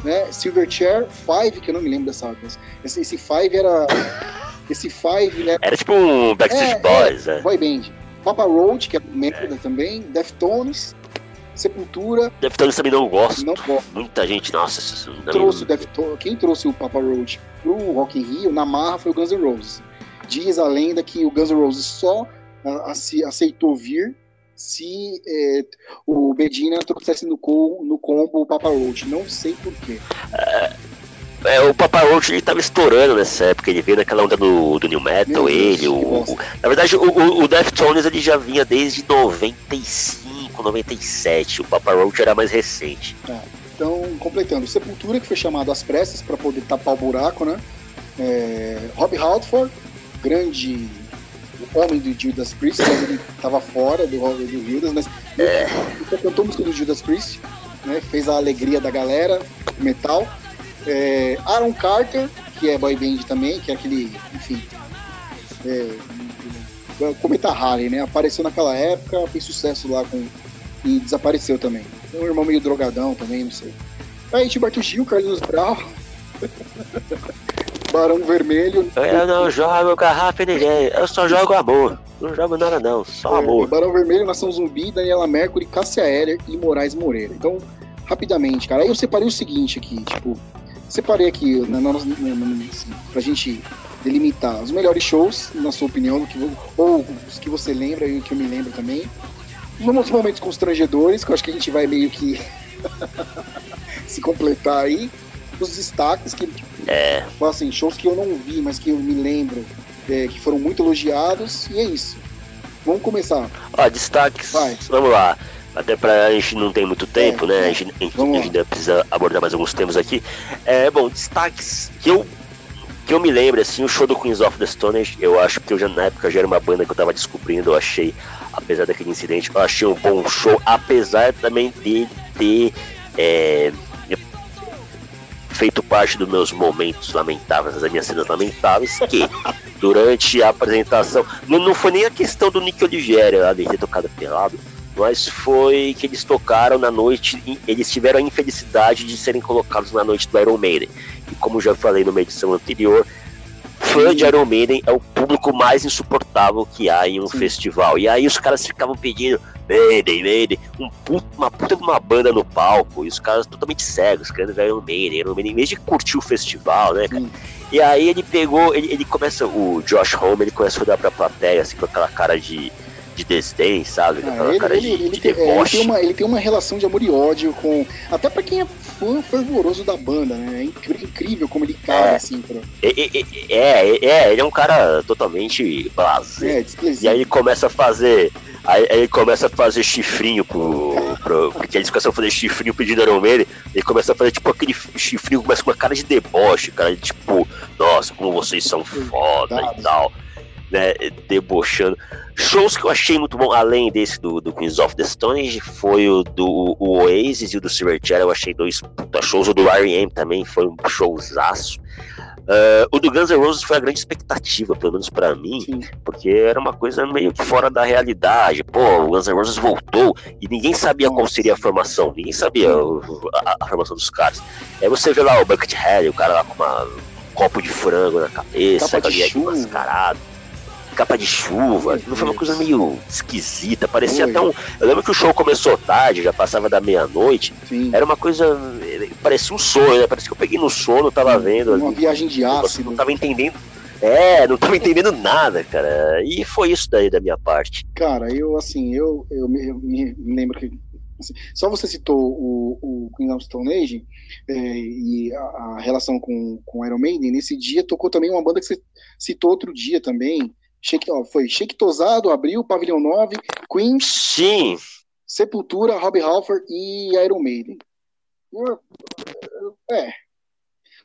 né? Silverchair, Five, que eu não me lembro dessa. Esse, esse Five era. Esse Five, né? Era tipo um Backstreet É, Boys, é. Boy Band. Papa Roach, que é merda também. Deftones, Sepultura, Deftones também não gosto. não gosto. Muita gente, nossa, isso não Trouxe o Deftones, quem trouxe o Papa Roach pro Rock in Rio, na marra, foi o Guns N' Roses. Diz a lenda que o Guns N' Roses só ace- aceitou vir se eh, o Bedina trouxesse no, co- no combo o Papa Roach. Não sei porquê. É, o Papa Roach ele tava estourando nessa época, ele veio naquela onda do, do New Metal, Meu Deus, ele, que o, o- Na verdade, o, o, Deftones ele já vinha desde 95, 97. O Papa Roach era mais recente. Então, completando, Sepultura, que foi chamado às pressas para poder tapar o buraco, né? É, Rob Halford, grande homem do Judas Priest, ele estava fora do, do Judas, mas ele cantou música do Judas Priest, né? Fez a alegria da galera, metal. É, Aaron Carter, que é boy band também, que é aquele, enfim, é, o Cometa Harley, né? Apareceu naquela época, fez sucesso lá com e desapareceu também. Tem um irmão meio drogadão também, não sei. Aí Gilberto Gil, Carlos Brau, Barão Vermelho. Eu não jogo garrafa em ninguém, eu só jogo amor. Não jogo nada não, só é, amor. Barão Vermelho, Nação Zumbi, Daniela Mercury, Cássia Heller e Moraes Moreira. Então, rapidamente, cara. Aí eu separei o seguinte aqui, tipo, separei aqui na, assim, pra gente delimitar os melhores shows, na sua opinião, que, ou os que você lembra e o que eu me lembro também. Uns momentos constrangedores, que eu acho que a gente vai meio que se completar aí. Os destaques, que tipo, É, assim, shows que eu não vi, mas que eu me lembro, é, que foram muito elogiados, e é isso. Vamos começar. ó, destaques, Vai. vamos lá. Até pra a gente não tem muito tempo, É, né? é. A gente, a gente precisa abordar mais alguns temas aqui. É, bom, destaques que eu que eu me lembro, assim, o show do Queens of the Stone Age, eu acho que eu já, na época já era uma banda que eu tava descobrindo, eu achei, apesar daquele incidente, eu achei um bom show, apesar também de ter é, feito parte dos meus momentos lamentáveis, das minhas cenas lamentáveis, que durante a apresentação, não, não foi nem a questão do Nick Oliveira lá de ter tocado pelado, mas foi que eles tocaram na noite, eles tiveram a infelicidade de serem colocados na noite do Iron Maiden. E como já falei numa edição anterior, fã de Iron Maiden é o público mais insuportável que há em um Sim. festival. E aí os caras ficavam pedindo Maiden, Maiden, um puta, uma puta de uma banda no palco, e os caras totalmente cegos, querendo ver Iron Maiden, Iron Maiden, em vez de curtir o festival, né, cara? Sim. E aí ele pegou, ele, ele começa, o Josh Homme, ele começa a olhar pra plateia, assim, com aquela cara de, de desdém, sabe? Ah, ele, cara ele- de, ele de tem, é, ele, tem uma, ele tem uma relação de amor e ódio com. Até pra quem é fã fervoroso da banda, né? É incrível como ele caga, É. assim, pra. É, é, é, ele é um cara totalmente blasé. É, E aí ele começa a fazer. Aí, aí ele começa a fazer chifrinho pro. pro porque eles começam a fazer chifrinho pedindo Iron Maiden. Ele começa a fazer tipo aquele chifrinho, começa com uma cara de deboche, cara. de Tipo, nossa, como vocês são foda e tal. Né, debochando. Shows que eu achei muito bom, além desse do, do Queens of the Stone Age, foi o do o Oasis e o do Silverchair. Eu achei dois puta shows. O do R.E.M. também foi um showzaço. Ah, o do Guns N' Roses foi a grande expectativa, pelo menos pra mim, Sim. porque era uma coisa meio que fora da realidade. Pô, o Guns N' Roses voltou e ninguém sabia qual seria a formação, ninguém sabia a, a formação dos caras. Aí você vê lá o Buckethead, o cara lá com uma copo de frango na cabeça, Capa de mascarado, capa de chuva, aquilo foi uma coisa meio esquisita, parecia Foi. até um. Eu lembro que o show começou tarde, já passava da meia-noite, era uma coisa. Parecia um sonho, né? Parece que eu peguei no sono, tava vendo Uma ali. viagem de Não ácido. tava entendendo. É, não tava entendendo nada, cara. E foi isso daí da minha parte. Cara, eu assim, eu, eu, me, eu me lembro que assim, só você citou o, o Queen of Stone Age é, e a, a relação com, com Iron Maiden, nesse dia tocou também uma banda que você citou outro dia também. Shake, ó, foi Shake Tosado, Abril, Pavilhão 9, Queen, Sim, Sepultura, Rob Halford e Iron Maiden. É.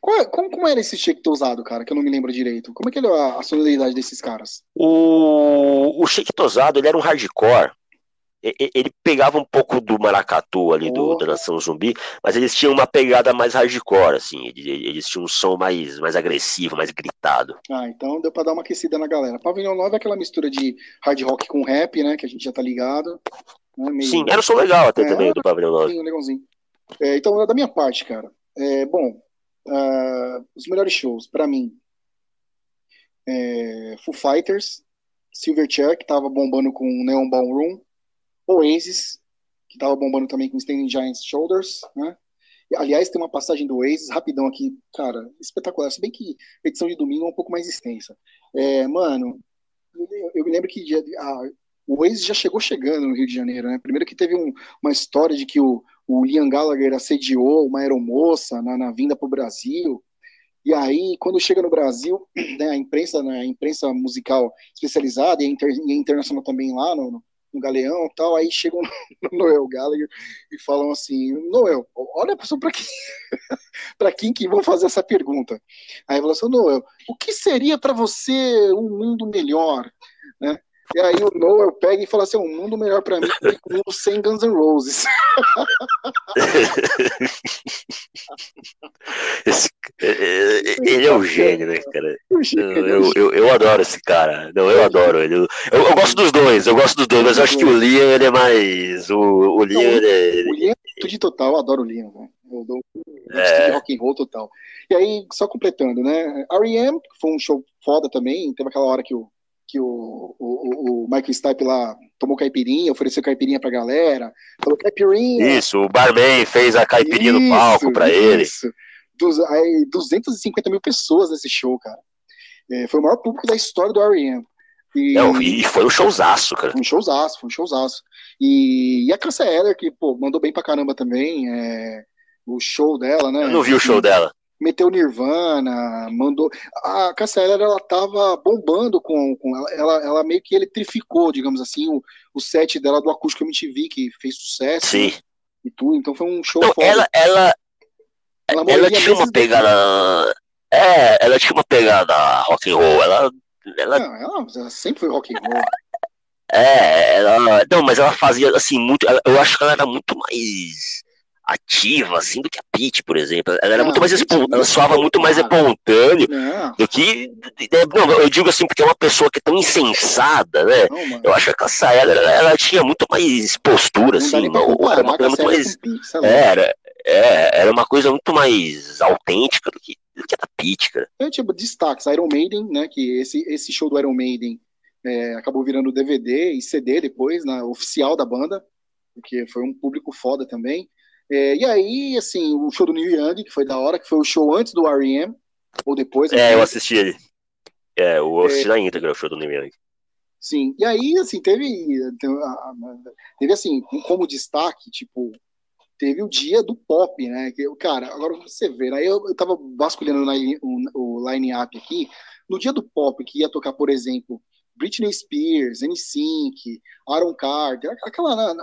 Qual é- como, como era esse Shake Tosado, cara, que eu não me lembro direito? Como é que era a, a sonoridade desses caras? o, o Shake Tosado, ele era um hardcore. Ele pegava um pouco do maracatu ali do, da Nação Zumbi, mas eles tinham uma pegada mais hardcore, assim. Eles, tinham um som mais, mais agressivo, mais gritado. Ah, então deu pra dar uma aquecida na galera. Pavilhão 9 é aquela mistura de hard rock com rap, né? Que a gente já tá ligado. Né, meio- Sim, era um som legal até É, também do Pavilhão 9. legalzinho, legalzinho. É, então, da minha parte, cara. É, bom, ah, os melhores shows, pra mim. É, Foo Fighters, Silverchair, que tava bombando com Neon Ballroom, Oasis, que tava bombando também com Standing Giants Shoulders, né? Aliás, tem uma passagem do Oasis, rapidão aqui, cara, espetacular. Se bem que a edição de domingo é um pouco mais extensa. É, mano, eu, me lembro que a- o Oasis já chegou chegando no Rio de Janeiro, né? Primeiro que teve um- uma história de que o, o Liam Gallagher assediou uma aeromoça na, na vinda para o Brasil. E aí, quando chega no Brasil, né, a imprensa, né, a imprensa musical especializada e inter- e internacional também lá no, no- no Galeão tal, aí chegam no Noel Gallagher e falam assim, Noel, olha só para quem, para quem que vão fazer essa pergunta. Aí fala assim, Noel, o que seria para você um mundo melhor? Né? E aí o Noel pega e fala assim, um mundo melhor para mim é mundo sem Guns N' Roses. Esse- é- é- ele é um gênio, né, cara? Eu, Eu, eu, adoro esse cara. Não, eu adoro ele. Eu, eu gosto dos dois, eu gosto dos dois, mas eu acho que o Liam ele é mais. O, o Liam ele é. O Liam é tudo de total, eu adoro o Liam, velho. Eu dou É. de rock and roll total. E aí, só completando, né? R.E.M., que foi um show foda também, teve aquela hora que o, que o, o, o- Michael Stipe lá tomou caipirinha, ofereceu caipirinha pra galera, falou caipirinha. Isso, o barman fez a caipirinha no palco pra ele. Isso. Dos, aí, 250 mil pessoas nesse show, cara. É, foi o maior público da história do R.E.M. E, Não, e foi um showzaço, cara. foi um showzaço, foi um showzaço. E, e a Cassia Eller, que, pô, mandou bem pra caramba também, é, o show dela, né? Eu não vi o show dela. Meteu Nirvana, mandou... A Eller, ela tava bombando com... com ela, ela, ela meio que eletrificou, digamos assim, o, o set dela do Acústico MTV, que fez sucesso Sim. e tudo. Então foi um show Não, ela, ela, Ela ela tinha uma pegada. É, ela tinha uma pegada rock and roll. Ela, ela Não, ela, ela sempre foi rock and roll. É, ela. Não, mas ela fazia assim muito. Eu acho que ela era muito mais ativa, assim, do que a Pete, por exemplo. Ela era Não, muito mais a Pitty espon... é Ela soava muito mais espontâneo do que. é, Não, eu digo assim, porque é uma pessoa que é tão insensada, né? não. Eu acho que a Sayela, ela, ela tinha muito mais postura, assim, uma- era uma coisa muito mais. É, era, é, era uma coisa muito mais autêntica do que, do que a da Pete, cara. É, tipo, destaques, Iron Maiden, né, que esse, esse show do Iron Maiden é, acabou virando DVD e CD depois, na oficial da banda, porque foi um público foda também. É, e aí, assim, o show do Neil Young, que foi da hora, que foi o show antes do R.E.M., ou depois. É, sei. eu assisti ele. É, eu assisti na íntegra o show do Neil Young. Sim, e aí, assim, teve, teve assim, como destaque, tipo, teve o dia do pop, né? Que, cara, agora você vê, aí eu, eu tava vasculhando o line-up aqui, no dia do pop, que ia tocar, por exemplo, Britney Spears, NSYNC, Aaron Carter, aquela,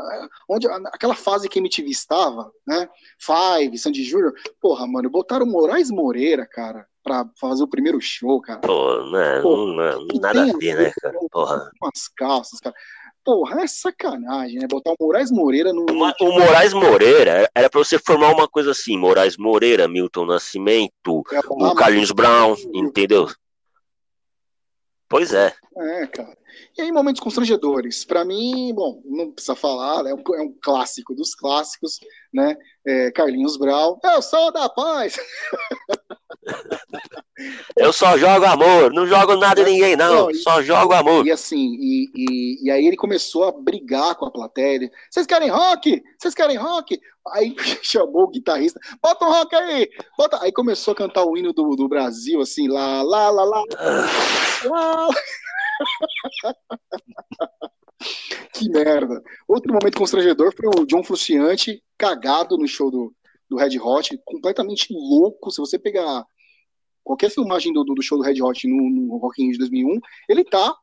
onde, aquela fase que a MTV estava, né? Five, Sandy Júnior, porra, mano, botaram Moraes Moreira, cara, pra fazer o primeiro show, cara. Pô, né, Pô, não, não, nada a ver, né, cara? Porra. Com as calças, cara. Porra, é sacanagem, né? Botar o Moraes Moreira no. O Ma- O Moraes Moreira era pra você formar uma coisa assim: Moraes Moreira, Milton Nascimento, o Carlinhos Brown, entendeu? Pois é. É, cara. E aí, momentos constrangedores. Pra mim, bom, não precisa falar, né? é, um, é um clássico dos clássicos, né? É, Carlinhos Brown. Eu sou da paz! Eu só jogo amor, não jogo nada em ninguém, não. não só jogo amor. E assim, e, e, e, aí ele começou a brigar com a plateia. Vocês querem rock? Vocês querem rock? Aí chamou o guitarrista, bota um rock aí! Bota... Aí começou a cantar o hino do, do Brasil, assim, lá, lá, lá, lá. lá. Que merda. Outro momento constrangedor foi o John Frusciante cagado no show do, do Red Hot, completamente louco. Se você pegar qualquer filmagem do, do show do Red Hot no, no Rock in Rio de 2001, ele tá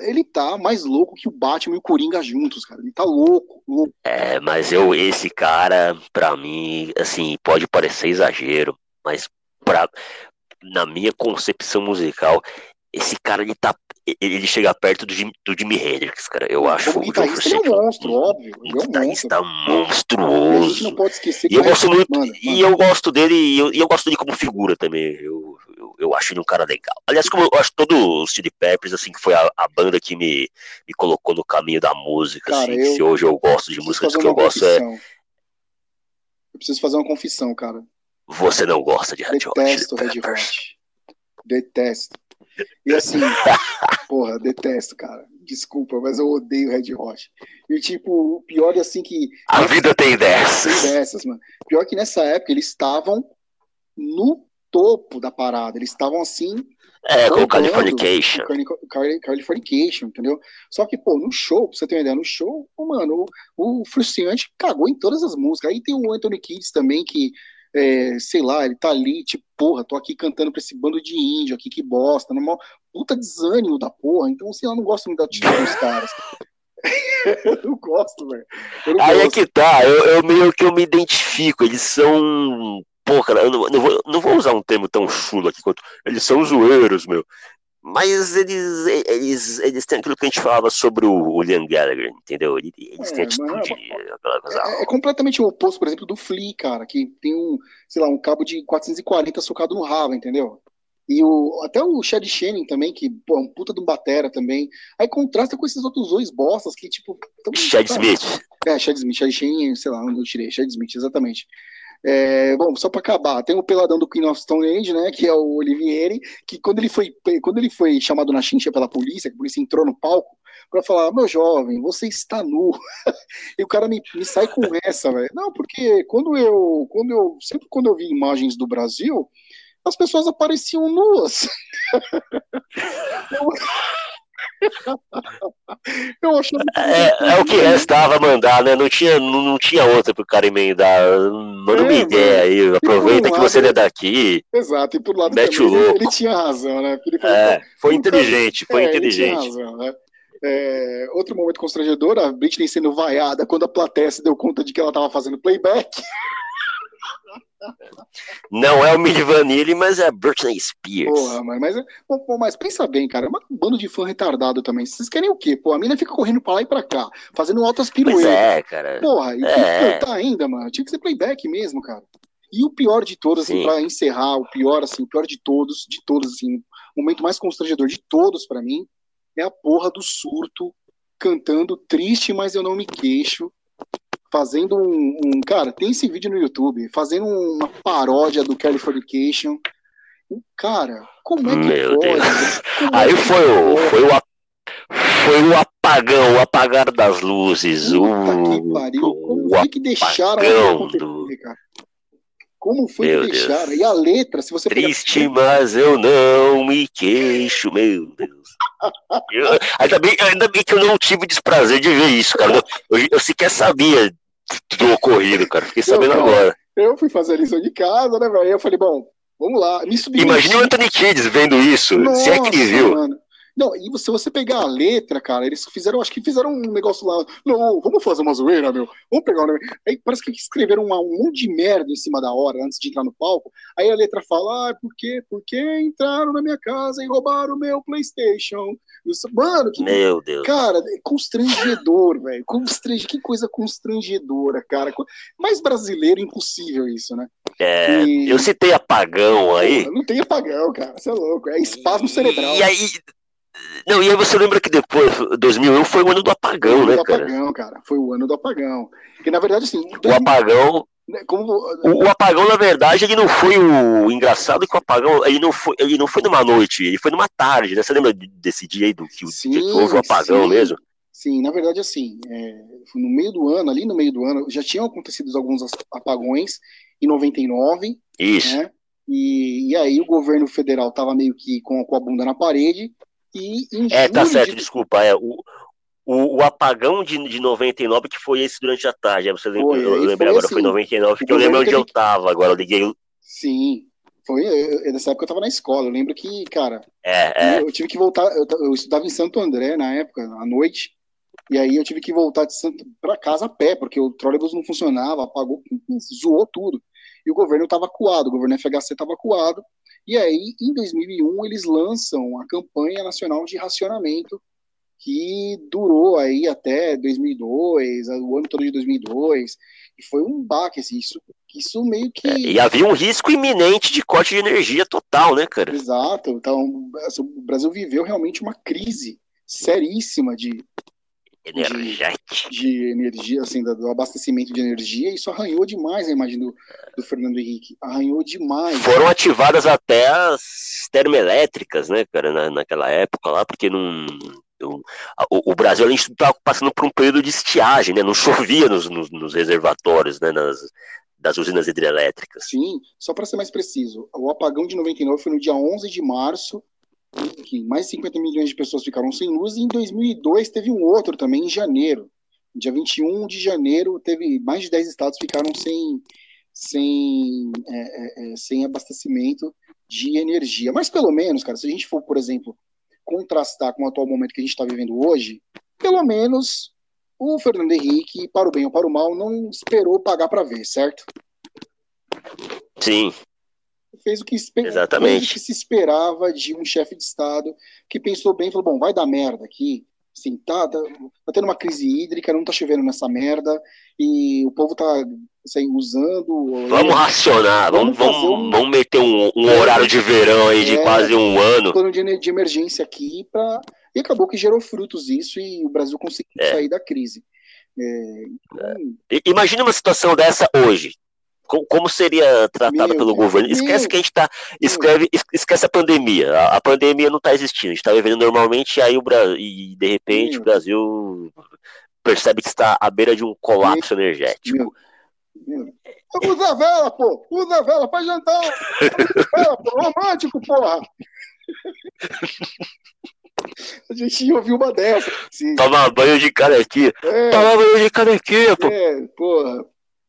ele tá mais louco que o Batman e o Coringa juntos, cara. Ele tá louco, louco. É, mas eu, esse cara, pra mim, assim, pode parecer exagero, mas pra, na minha concepção musical, esse cara, ele tá ele chega perto do, Jim, do Jimi Hendrix, cara. Eu acho. Como guitarrista é um monstro, óbvio. Um guitarrista monstruoso. A gente não pode esquecer e eu gosto muito, mano, mano. E eu gosto dele, e eu, eu, gosto dele como figura também. Eu, eu, eu, acho ele um cara legal. Aliás, como eu acho todo o City Peppers, assim, que foi a, a, banda que me, me colocou no caminho da música, cara, assim. Eu, se hoje eu gosto de música, que eu gosto é. Eu preciso fazer uma confissão, cara. Você não gosta de Red Hot? Detesto Red Hot. Detesto. E assim, porra, detesto, cara. Desculpa, mas eu odeio Red Hot. E tipo, o pior é assim que. A vida tem dessas. Tem dessas, mano. Pior que nessa época eles estavam no topo da parada. Eles estavam assim. É, com o Californication. Californication, entendeu? Só que, pô, no show, pra você ter uma ideia, no show, mano, o, o Frustrante cagou em todas as músicas. Aí tem o Anthony Kids também, que é, sei lá, ele tá ali, tipo, porra, tô aqui cantando pra esse bando de índio aqui, que bosta, normal, puta desânimo da porra, então, sei lá, não gosto muito da atitude dos caras. eu não gosto, velho. Aí é gosto. é que tá, eu, eu, meio que eu me identifico, eles são. Pô, cara, eu não, não, vou, não vou usar um termo tão chulo aqui quanto. Eles são zoeiros, meu. Mas eles, eles, eles têm aquilo que a gente falava sobre o, Liam Gallagher, entendeu? Eles, eles é, têm atitude, é, aquela coisa. É, é, completamente o oposto, por exemplo, do Flea, cara, que tem um, sei lá, um cabo de 440 socado no rabo, entendeu? E o, até o Chad Shannon também, que, pô, é um puta de um batera também. Aí contrasta com esses outros dois bostas que, tipo. Chad Smith. É, Chad Smith, Chad Shannon, sei lá onde eu tirei, Chad Smith, exatamente. É, bom, só para acabar, tem o peladão do Queen of Stone Age, né, que é o Olivieri, que quando ele foi, quando ele foi chamado na chincha pela polícia, que a polícia entrou no palco para falar, meu jovem, você está nu. e o cara me, me sai com essa, velho. Não, porque quando eu, quando eu, sempre quando eu vi imagens do Brasil, as pessoas apareciam nuas. eu... Eu acho é, é, o que restava mandar, né? Não tinha, não, não tinha outra pro cara emendar. Manda uma é, ideia aí, aproveita que você é daqui. Exato, e por lado mete também, o louco. Ele, tinha razão, né? é, foi inteligente, foi é, inteligente. Razão, né? É, outro momento constrangedor, a Britney sendo vaiada quando a plateia se deu conta de que ela estava fazendo playback. Não é o Milli Vanilli, mas é a Britney Spears. Porra, mas, mas, pô, mas pensa bem, cara, é um bando de fã retardado também. Vocês querem o quê? Pô, a mina fica correndo pra lá e pra cá, fazendo altas piruetas. Pois é, cara. Porra, e é. tá ainda, mano. Tinha que ser playback mesmo, cara. E o pior de todos, assim, pra encerrar, o pior, assim, o pior de todos, de todos, assim, o momento mais constrangedor de todos para mim, é a porra do surto cantando triste, mas eu não me queixo fazendo um, um, Cara, tem esse vídeo no YouTube, fazendo uma paródia do Californication. Cara, como é que Meu pode? É Aí foi, o, foi, o, foi o apagão, o apagar das luzes. Puta o, que pariu. Como foi que deixaram do... cara? Como foi meu que deixaram? Deus. E a letra, se você Triste, pegar... mas eu não me queixo, meu Deus. eu, ainda, bem, ainda bem que eu não tive desprazer de ver isso, cara. Eu, eu sequer sabia do ocorrido, cara. Fiquei sabendo eu, agora. Eu fui fazer a lição de casa, né, velho? Eu falei, bom, vamos lá. Me Imagina o Anthony Kids vendo isso. Nossa, se é que ele viu. Mano. Não, e se você pegar a letra, cara, eles fizeram, acho que fizeram um negócio lá. Não, vamos fazer uma zoeira, meu. Vamos pegar um. Aí parece que escreveram uma, um monte de merda em cima da hora antes de entrar no palco. Aí a letra fala: ah, por quê? Porque entraram na minha casa e roubaram o meu PlayStation. Mano, que. Meu Deus. Cara, é constrangedor, velho. Constrange... Que coisa constrangedora, cara. Mais brasileiro impossível isso, né? É, e... eu citei apagão aí. Não tem apagão, cara. Você é louco. É espasmo cerebral. E aí não, e aí você lembra que depois, 2001 foi o ano do apagão, né, do cara? apagão, cara. Foi o ano do apagão. E na verdade, assim. 2000... O apagão Né, como... O, o, apagão, na verdade, ele não foi o engraçado que o apagão, ele não foi, ele não foi numa noite, ele foi numa tarde, né? Você lembra desse dia aí do que, sim, que houve o apagão sim. mesmo? Sim, na verdade, assim, é, no meio do ano, ali no meio do ano, já tinham acontecido alguns apagões em 99. Isso. Né? E, e aí o governo federal estava meio que com, com, a bunda na parede. E é, tá certo, de... desculpa. É, o, o, o, apagão de, de 99 que foi esse durante a tarde. Você lembra, eu lembrei agora, assim, foi 99, que eu lembro onde eu tava, agora eu liguei. Sim, foi, eu, nessa época eu tava na escola, eu lembro que, cara, é, é. eu tive que voltar, eu, eu, estudava em Santo André na época, à noite, e aí eu tive que voltar de Santo para casa a pé, porque o trolebus não funcionava, apagou, zoou tudo. E o governo estava coado, o governo FHC estava coado. E aí, em 2001, eles lançam a campanha nacional de racionamento que durou aí até 2002, o ano todo de 2002, e foi um baque, assim, isso, isso meio que... É, e havia um risco iminente de corte de energia total, né, cara? Exato, então assim, o Brasil viveu realmente uma crise seríssima de... Energética. De, de energia, assim, do abastecimento de energia, isso arranhou demais a imagem do, do Fernando Henrique, arranhou demais. Foram ativadas até as termoelétricas, né, cara, na, naquela época lá, porque não o, o, Brasil estava passando por um período de estiagem, né? Não chovia nos, nos, nos reservatórios, né? Nas, das usinas hidrelétricas. Sim, só para ser mais preciso, o apagão de 99 foi no dia 11 de março, que mais de 50 milhões de pessoas ficaram sem luz, e em 2002 teve um outro também, em janeiro. Dia 21 de janeiro, teve mais de 10 estados ficaram sem, sem, é, é, é, sem abastecimento de energia. Mas pelo menos, cara, se a gente for, por exemplo, contrastar com o atual momento que a gente está vivendo hoje, pelo menos o Fernando Henrique, para o bem ou para o mal, não esperou pagar para ver, certo? Sim. Fez o que, Exatamente. O que se esperava de um chefe de Estado que pensou bem e falou: bom, vai dar merda aqui. Assim, tá, tá, tá, tendo uma crise hídrica, não tá chovendo nessa merda, e o povo tá assim, usando. Vamos racionar, vamos, vamos, um, vamos meter um, um, horário de verão aí de é, quase um ano. Um plano de, de emergência aqui para e acabou que gerou frutos isso e o Brasil conseguiu é. sair da crise. É, então... Imagina uma situação dessa hoje. Como seria tratada pelo governo? Esquece que a gente está. Escreve, esquece a pandemia. A, a pandemia não está existindo. A gente está vivendo normalmente e aí o Brasil. E de repente meu. o Brasil percebe que está à beira de um colapso energético. Usa vela, pô! Usa vela, faz jantar! vela, pô! Romântico, porra! A gente ouviu uma dessa. Sim. Tomar banho de canequinha. É, Tomar banho de canequinha, pô. É, porra.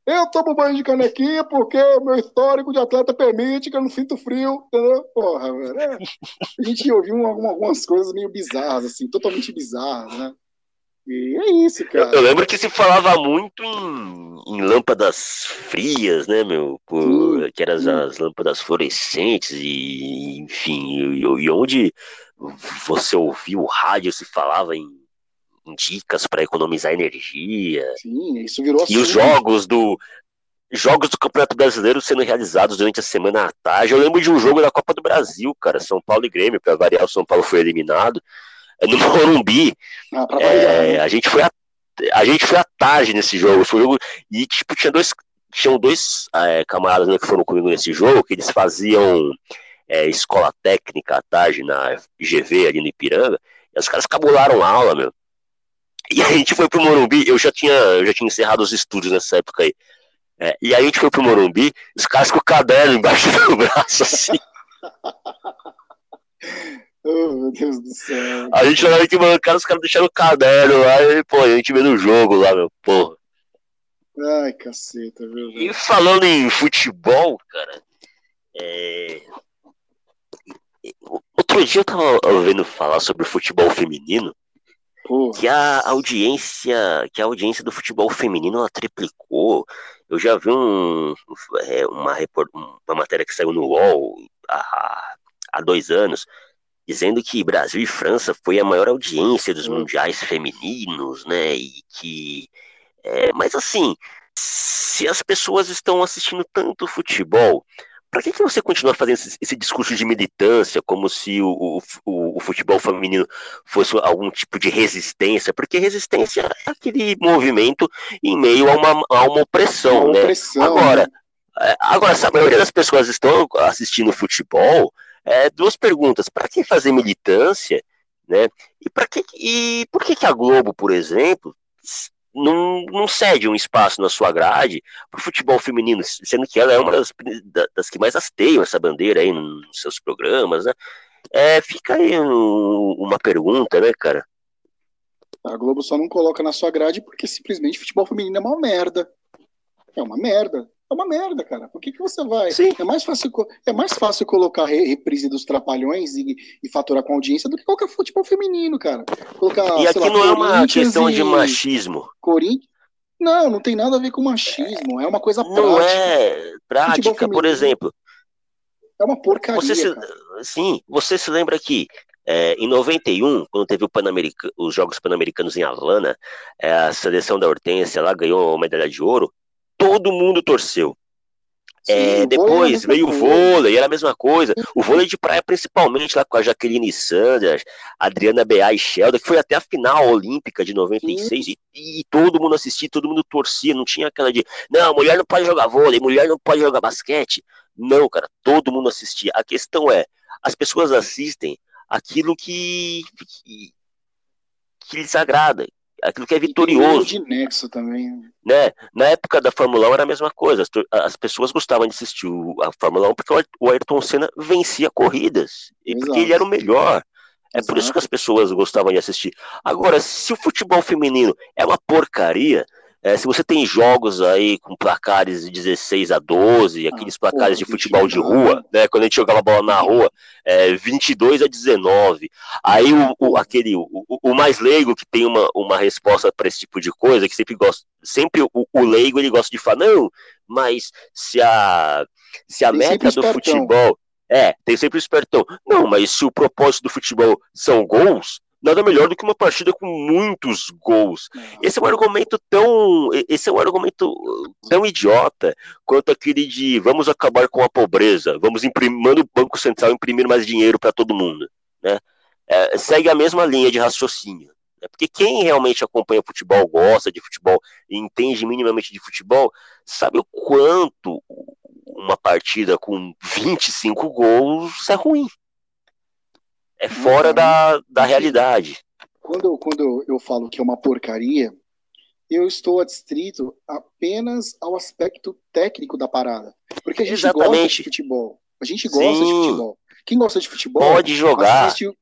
Eu tomo banho de canequinha porque o meu histórico de atleta permite que eu não sinto frio, entendeu? Porra, velho. É. A gente ouviu algumas coisas meio bizarras, assim, totalmente bizarras, né? E é isso, cara. Eu, lembro que se falava muito em, em lâmpadas frias, né, meu? Por, que eram as, as, lâmpadas fluorescentes, e enfim, e, e onde você ouviu o rádio se falava em dicas para economizar energia. Sim, isso virou E os jogos do jogos do Campeonato Brasileiro sendo realizados durante a semana à tarde. Eu lembro de um jogo da Copa do Brasil, cara, São Paulo e Grêmio, para variar, o São Paulo foi eliminado. É no Morumbi. Ah, é, né? a gente foi a, a gente foi à tarde nesse jogo, foi um jogo e tipo tinha dois tinham dois é, camaradas né, que foram comigo nesse jogo que eles faziam é, escola técnica à tarde na GV ali no Ipiranga, e os caras cabularam aula, meu. E a gente foi pro Morumbi, eu já tinha, eu já tinha encerrado os estudos nessa época aí. É, e aí a gente foi pro Morumbi, os caras com o caderno embaixo do braço, assim. oh, meu Deus do céu. A gente olhava aqui, mano, os caras deixaram o caderno lá, e, pô, a gente vendo o jogo lá, meu, porra. Ai, caceta, viu? E falando em futebol, cara, é, Outro dia eu tava ouvindo falar sobre futebol feminino. Que a audiência, que a audiência do futebol feminino ela triplicou. Eu já vi um, é, uma, uma matéria que saiu no UOL há, há dois anos, dizendo que Brasil e França foi a maior audiência dos mundiais femininos, né? E que. É, mas assim, se as pessoas estão assistindo tanto futebol, para que, que você continua fazendo esse, esse, discurso de militância, como se o, o, o, futebol feminino fosse algum tipo de resistência? Porque resistência é aquele movimento em meio a uma, a uma opressão, uma né? Opressão, agora, né? É, agora, se a maioria das pessoas estão assistindo futebol, é, duas perguntas: para que fazer militância? Né? E, pra que, e por que, que a Globo, por exemplo, não, não cede um espaço na sua grade para o futebol feminino, sendo que ela é uma das, das que mais hasteiam essa bandeira aí nos seus programas, né? É, fica aí um, uma pergunta, né, cara? A Globo só não coloca na sua grade porque simplesmente futebol feminino é uma merda. É uma merda. É uma merda, cara. Por que, que você vai? Sim. É mais fácil, é mais fácil colocar reprise dos Trapalhões e, e faturar com audiência do que qualquer futebol feminino, cara. Colocar, e aqui lá, não é uma questão de machismo. Corinthians. Não, não tem nada a ver com machismo. É uma coisa prática. Não é prática, por exemplo. É uma porcaria. Você se, sim, você se lembra que é, em 91, quando teve os Jogos Pan-Americanos em Havana, é, a seleção da Hortência lá ganhou a medalha de ouro todo mundo torceu. Sim, é, depois veio o vôlei, era a mesma coisa. O vôlei de praia, principalmente lá com a Jaqueline Sanders, Adriana Bea e Sheldon, que foi até a final olímpica de 96, e, e, todo mundo assistia, todo mundo torcia, não tinha aquela de, não, mulher não pode jogar vôlei, mulher não pode jogar basquete. Não, cara, todo mundo assistia. A questão é, as pessoas assistem aquilo que, que, que lhes agrada, aquilo que é vitorioso. de nexo também. Né? Na época da Fórmula 1 era a mesma coisa. As, as pessoas gostavam de assistir a Fórmula 1 porque o Ayrton Senna vencia corridas. E Exato. porque ele era o melhor. É Exato. por isso que as pessoas gostavam de assistir. Agora, se o futebol feminino é uma porcaria, é, se você tem jogos aí com placares de 16 a 12, aqueles ah, placares de futebol de rua, né? Quando a gente jogava bola na rua, é, 22 a 19. Aí o, o aquele, o, o, mais leigo que tem uma, uma resposta para esse tipo de coisa, que sempre gosta, sempre o, o leigo ele gosta de falar, não, mas se a, se a meta do futebol. É, tem sempre o espertão. Não, mas se o propósito do futebol são gols, nada melhor do que uma partida com muitos gols. Esse é um argumento tão, esse é um argumento tão idiota quanto aquele de vamos acabar com a pobreza, vamos imprimir, o Banco Central imprimir mais dinheiro para todo mundo, né? É, segue a mesma linha de raciocínio. Né? Porque quem realmente acompanha futebol, gosta de futebol e entende minimamente de futebol, sabe o quanto uma partida com 25 gols é ruim é fora da, da realidade. Quando, quando eu falo que é uma porcaria, eu estou adstrito apenas ao aspecto técnico da parada. Porque a gente Exatamente. gosta de futebol. A gente gosta Sim. de futebol. Quem gosta de futebol pode jogar. Assiste,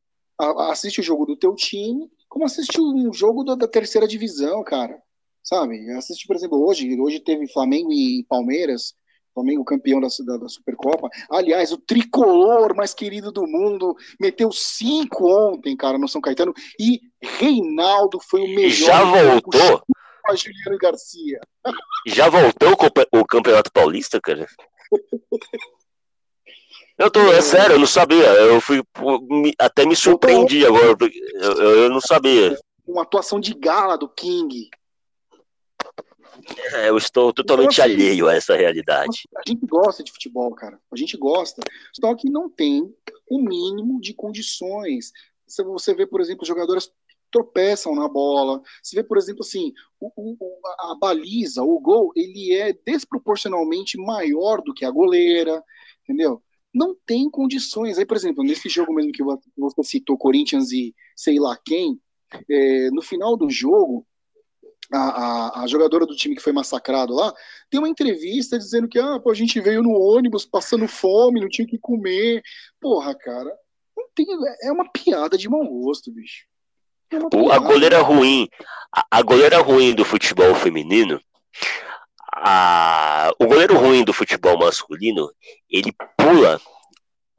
assiste, o jogo do teu time, como assiste um jogo da, da terceira divisão, cara. Sabe? Assiste, por exemplo, hoje, hoje teve Flamengo e Palmeiras. Flamengo campeão da, da, da, Supercopa. Aliás, o tricolor mais querido do mundo meteu cinco ontem, cara, no São Caetano. E Reinaldo foi o melhor. Já voltou? A Juliano Garcia. Já voltou o Campeonato Paulista, cara? Eu tô, é sério, eu não sabia. Eu fui até me surpreendi agora, eu, eu não sabia. Uma atuação de gala do King. É, eu estou totalmente então, assim, alheio a essa realidade. A gente gosta de futebol, cara. A gente gosta. Só que não tem o mínimo de condições. Você vê, por exemplo, jogadoras tropeçam na bola. Você vê, por exemplo, assim, o, o, a baliza, o gol, ele é desproporcionalmente maior do que a goleira, entendeu? Não tem condições. Aí, por exemplo, nesse jogo mesmo que você citou, Corinthians e sei lá quem, é, no final do jogo, a, a, a, jogadora do time que foi massacrado lá, tem uma entrevista dizendo que ah, pô, a gente veio no ônibus passando fome, não tinha o que comer. Porra, cara, tem, é uma piada de mau gosto, bicho. É a goleira ruim, a, a goleira ruim do futebol feminino, a, o goleiro ruim do futebol masculino, ele pula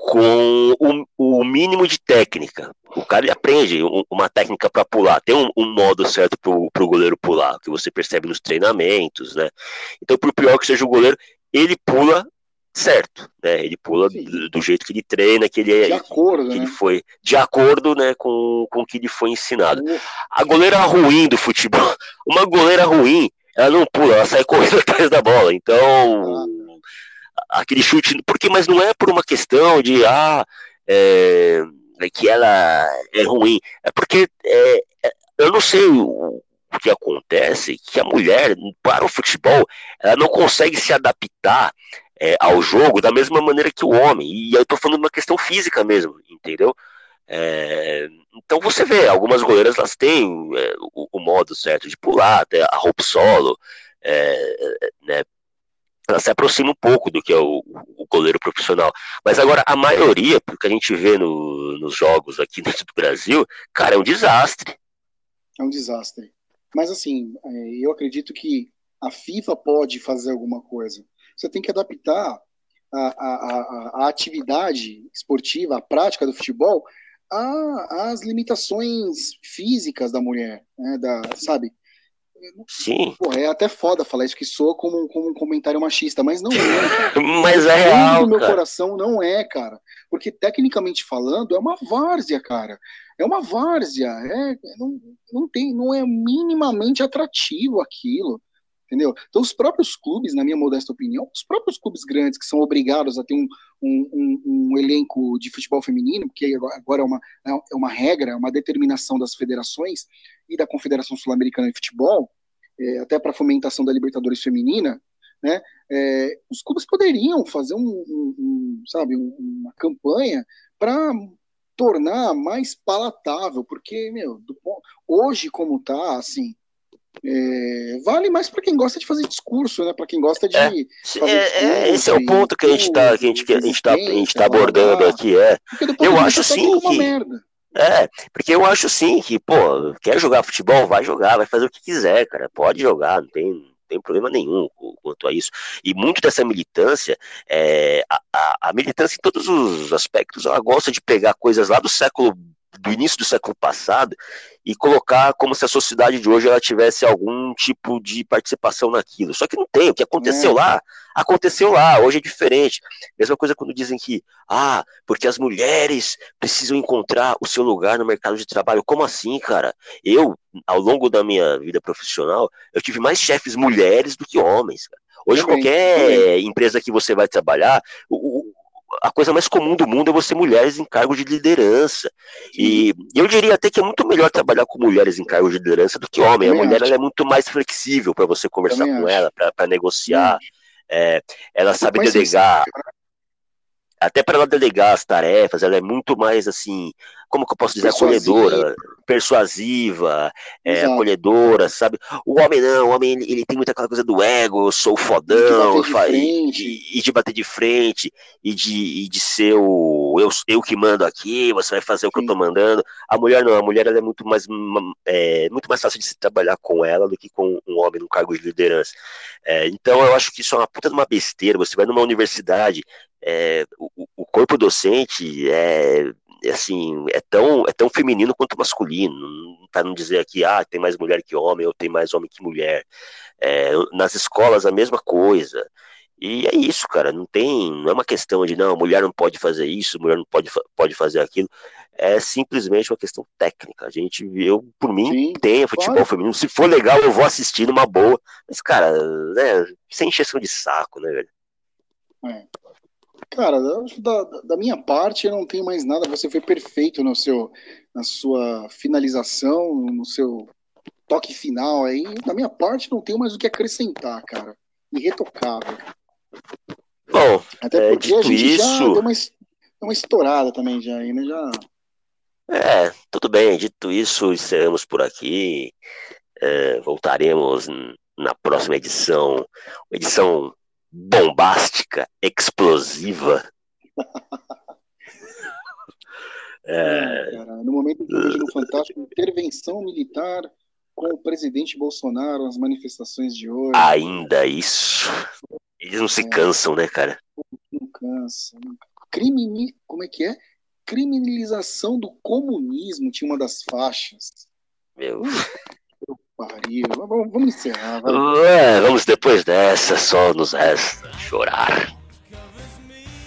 com o, o, mínimo de técnica. O cara aprende uma técnica para pular. Tem um, um, modo certo para o goleiro pular, que você percebe nos treinamentos, né? Então, por pior que seja o goleiro, ele pula certo, né? Ele pula do, do, jeito que ele treina, que ele é, de acordo, que né? ele foi de acordo, né, com, com o que ele foi ensinado. A goleira ruim do futebol, uma goleira ruim, ela não pula, ela sai correndo atrás da bola. Então, aquele chute, porque mas não é por uma questão de ah, é, que ela é ruim, é porque é, é eu não sei o, o que acontece, que a mulher para o futebol ela não consegue se adaptar é, ao jogo da mesma maneira que o homem. E eu estou falando de uma questão física mesmo, entendeu? É, então você vê, algumas goleiras elas têm é, o, o, modo certo de pular, até a roupa solo, é, né, ela se aproxima um pouco do que é o, o, goleiro profissional. Mas agora, a maioria, porque a gente vê no, nos jogos aqui dentro do Brasil, cara, é um desastre. É um desastre. Mas assim, é, eu acredito que a FIFA pode fazer alguma coisa. Você tem que adaptar a, a, a, a atividade esportiva, a prática do futebol, às limitações físicas da mulher, né, da, sabe? Sim. Porra, é até foda falar isso, que soa como, como um comentário machista, mas não é. mas é real. No meu cara. coração não é, cara. Porque tecnicamente falando, é uma várzea, cara. É uma várzea. É, não, não, tem, não é minimamente atrativo aquilo entendeu? Então, os próprios clubes, na minha modesta opinião, os próprios clubes grandes que são obrigados a ter um, um, um, um elenco de futebol feminino, porque agora é uma, é uma regra, é uma determinação das federações e da Confederação Sul-Americana de Futebol, é, até para a fomentação da Libertadores Feminina, né? É, os clubes poderiam fazer um sabe, uma campanha para tornar mais palatável, porque, meu, do, hoje como tá, assim, é, vale mais para quem gosta de fazer discurso, né? Para quem gosta de. É, é, discurso, é, esse é o ponto que a gente está que a gente, que a gente tá, a gente tá abordando aqui. É. Eu acho sim que. É, porque eu acho sim que, pô, quer jogar futebol, vai jogar, vai fazer o que quiser, cara. Pode jogar, não tem, não tem problema nenhum quanto a isso. E muito dessa militância, é, a, a, a militância em todos os aspectos, ela gosta de pegar coisas lá do século do início do século passado e colocar como se a sociedade de hoje ela tivesse algum tipo de participação naquilo. Só que não tem. O que aconteceu é. lá, aconteceu lá. Hoje é diferente. Mesma coisa quando dizem que, ah, porque as mulheres precisam encontrar o seu lugar no mercado de trabalho. Como assim, cara? Eu, ao longo da minha vida profissional, eu tive mais chefes mulheres do que homens. Cara. Hoje, também, qualquer também. empresa que você vai trabalhar, o, a coisa mais comum do mundo é você mulheres em cargos de liderança. E eu diria até que é muito melhor trabalhar com mulheres em cargos de liderança do que homem. A mulher é muito mais flexível para você conversar com ela, para negociar. É, ela sabe delegar. Até para ela delegar as tarefas, ela é muito mais assim, como que eu posso dizer, acolhedora, persuasiva, é, acolhedora, sabe? O homem não, o homem ele, ele, tem muita aquela coisa do ego, eu sou fodão, e de, e, de bater de frente, e de, e de ser o eu, eu que mando aqui, você vai fazer o que eu tô mandando. A mulher não, a mulher ela é muito mais é, muito mais fácil de se trabalhar com ela do que com um homem num cargo de liderança. É, então eu acho que isso é uma puta de uma besteira. Você vai numa universidade, é, o, o corpo docente é é, assim, é tão, é tão feminino quanto masculino, para não dizer aqui, ah, tem mais mulher que homem, ou tem mais homem que mulher. É, nas escolas a mesma coisa. E é isso, cara, não tem, não é uma questão de não, mulher não pode fazer isso, mulher não pode, pode fazer aquilo. É simplesmente uma questão técnica. A gente, eu, por mim, Sim, tenho futebol claro. feminino. Se for legal, eu vou assistir numa boa. Mas, cara, né, sem encheção de saco, né, velho? É. Cara, da, da, minha parte eu não tenho mais nada. Você foi perfeito no seu, na sua finalização, no seu toque final aí. Da minha parte não tenho mais o que acrescentar, cara. Irretocável. Bom, até porque é, a gente isso... já deu uma, uma estourada também já aí, né? Já... É, tudo bem. Dito isso, encerramos por aqui. É, voltaremos na próxima edição, edição bombástica, explosiva. é... Cara, no momento que eu vejo no Fantástico, intervenção militar com o presidente Bolsonaro, as manifestações de hoje. Ainda isso. Eles não se é. cansam, né, cara? Não cansa. Crime, como é que é? Criminalização do comunismo tinha uma das faixas. Meu pariu. Vamos, vamos encerrar. É, vamos depois dessa, só nos resta chorar.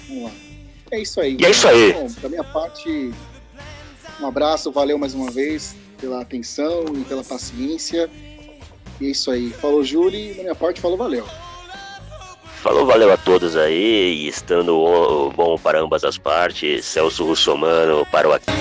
Vamos lá. É isso aí. E é isso aí. Bom, da minha parte, um abraço, valeu mais uma vez pela atenção e pela paciência. E é isso aí. Falou, Júlio. Da minha parte, falou, valeu. falou valeu a todos aí, estando bom para ambas as partes. Celso Russomano para o aqui.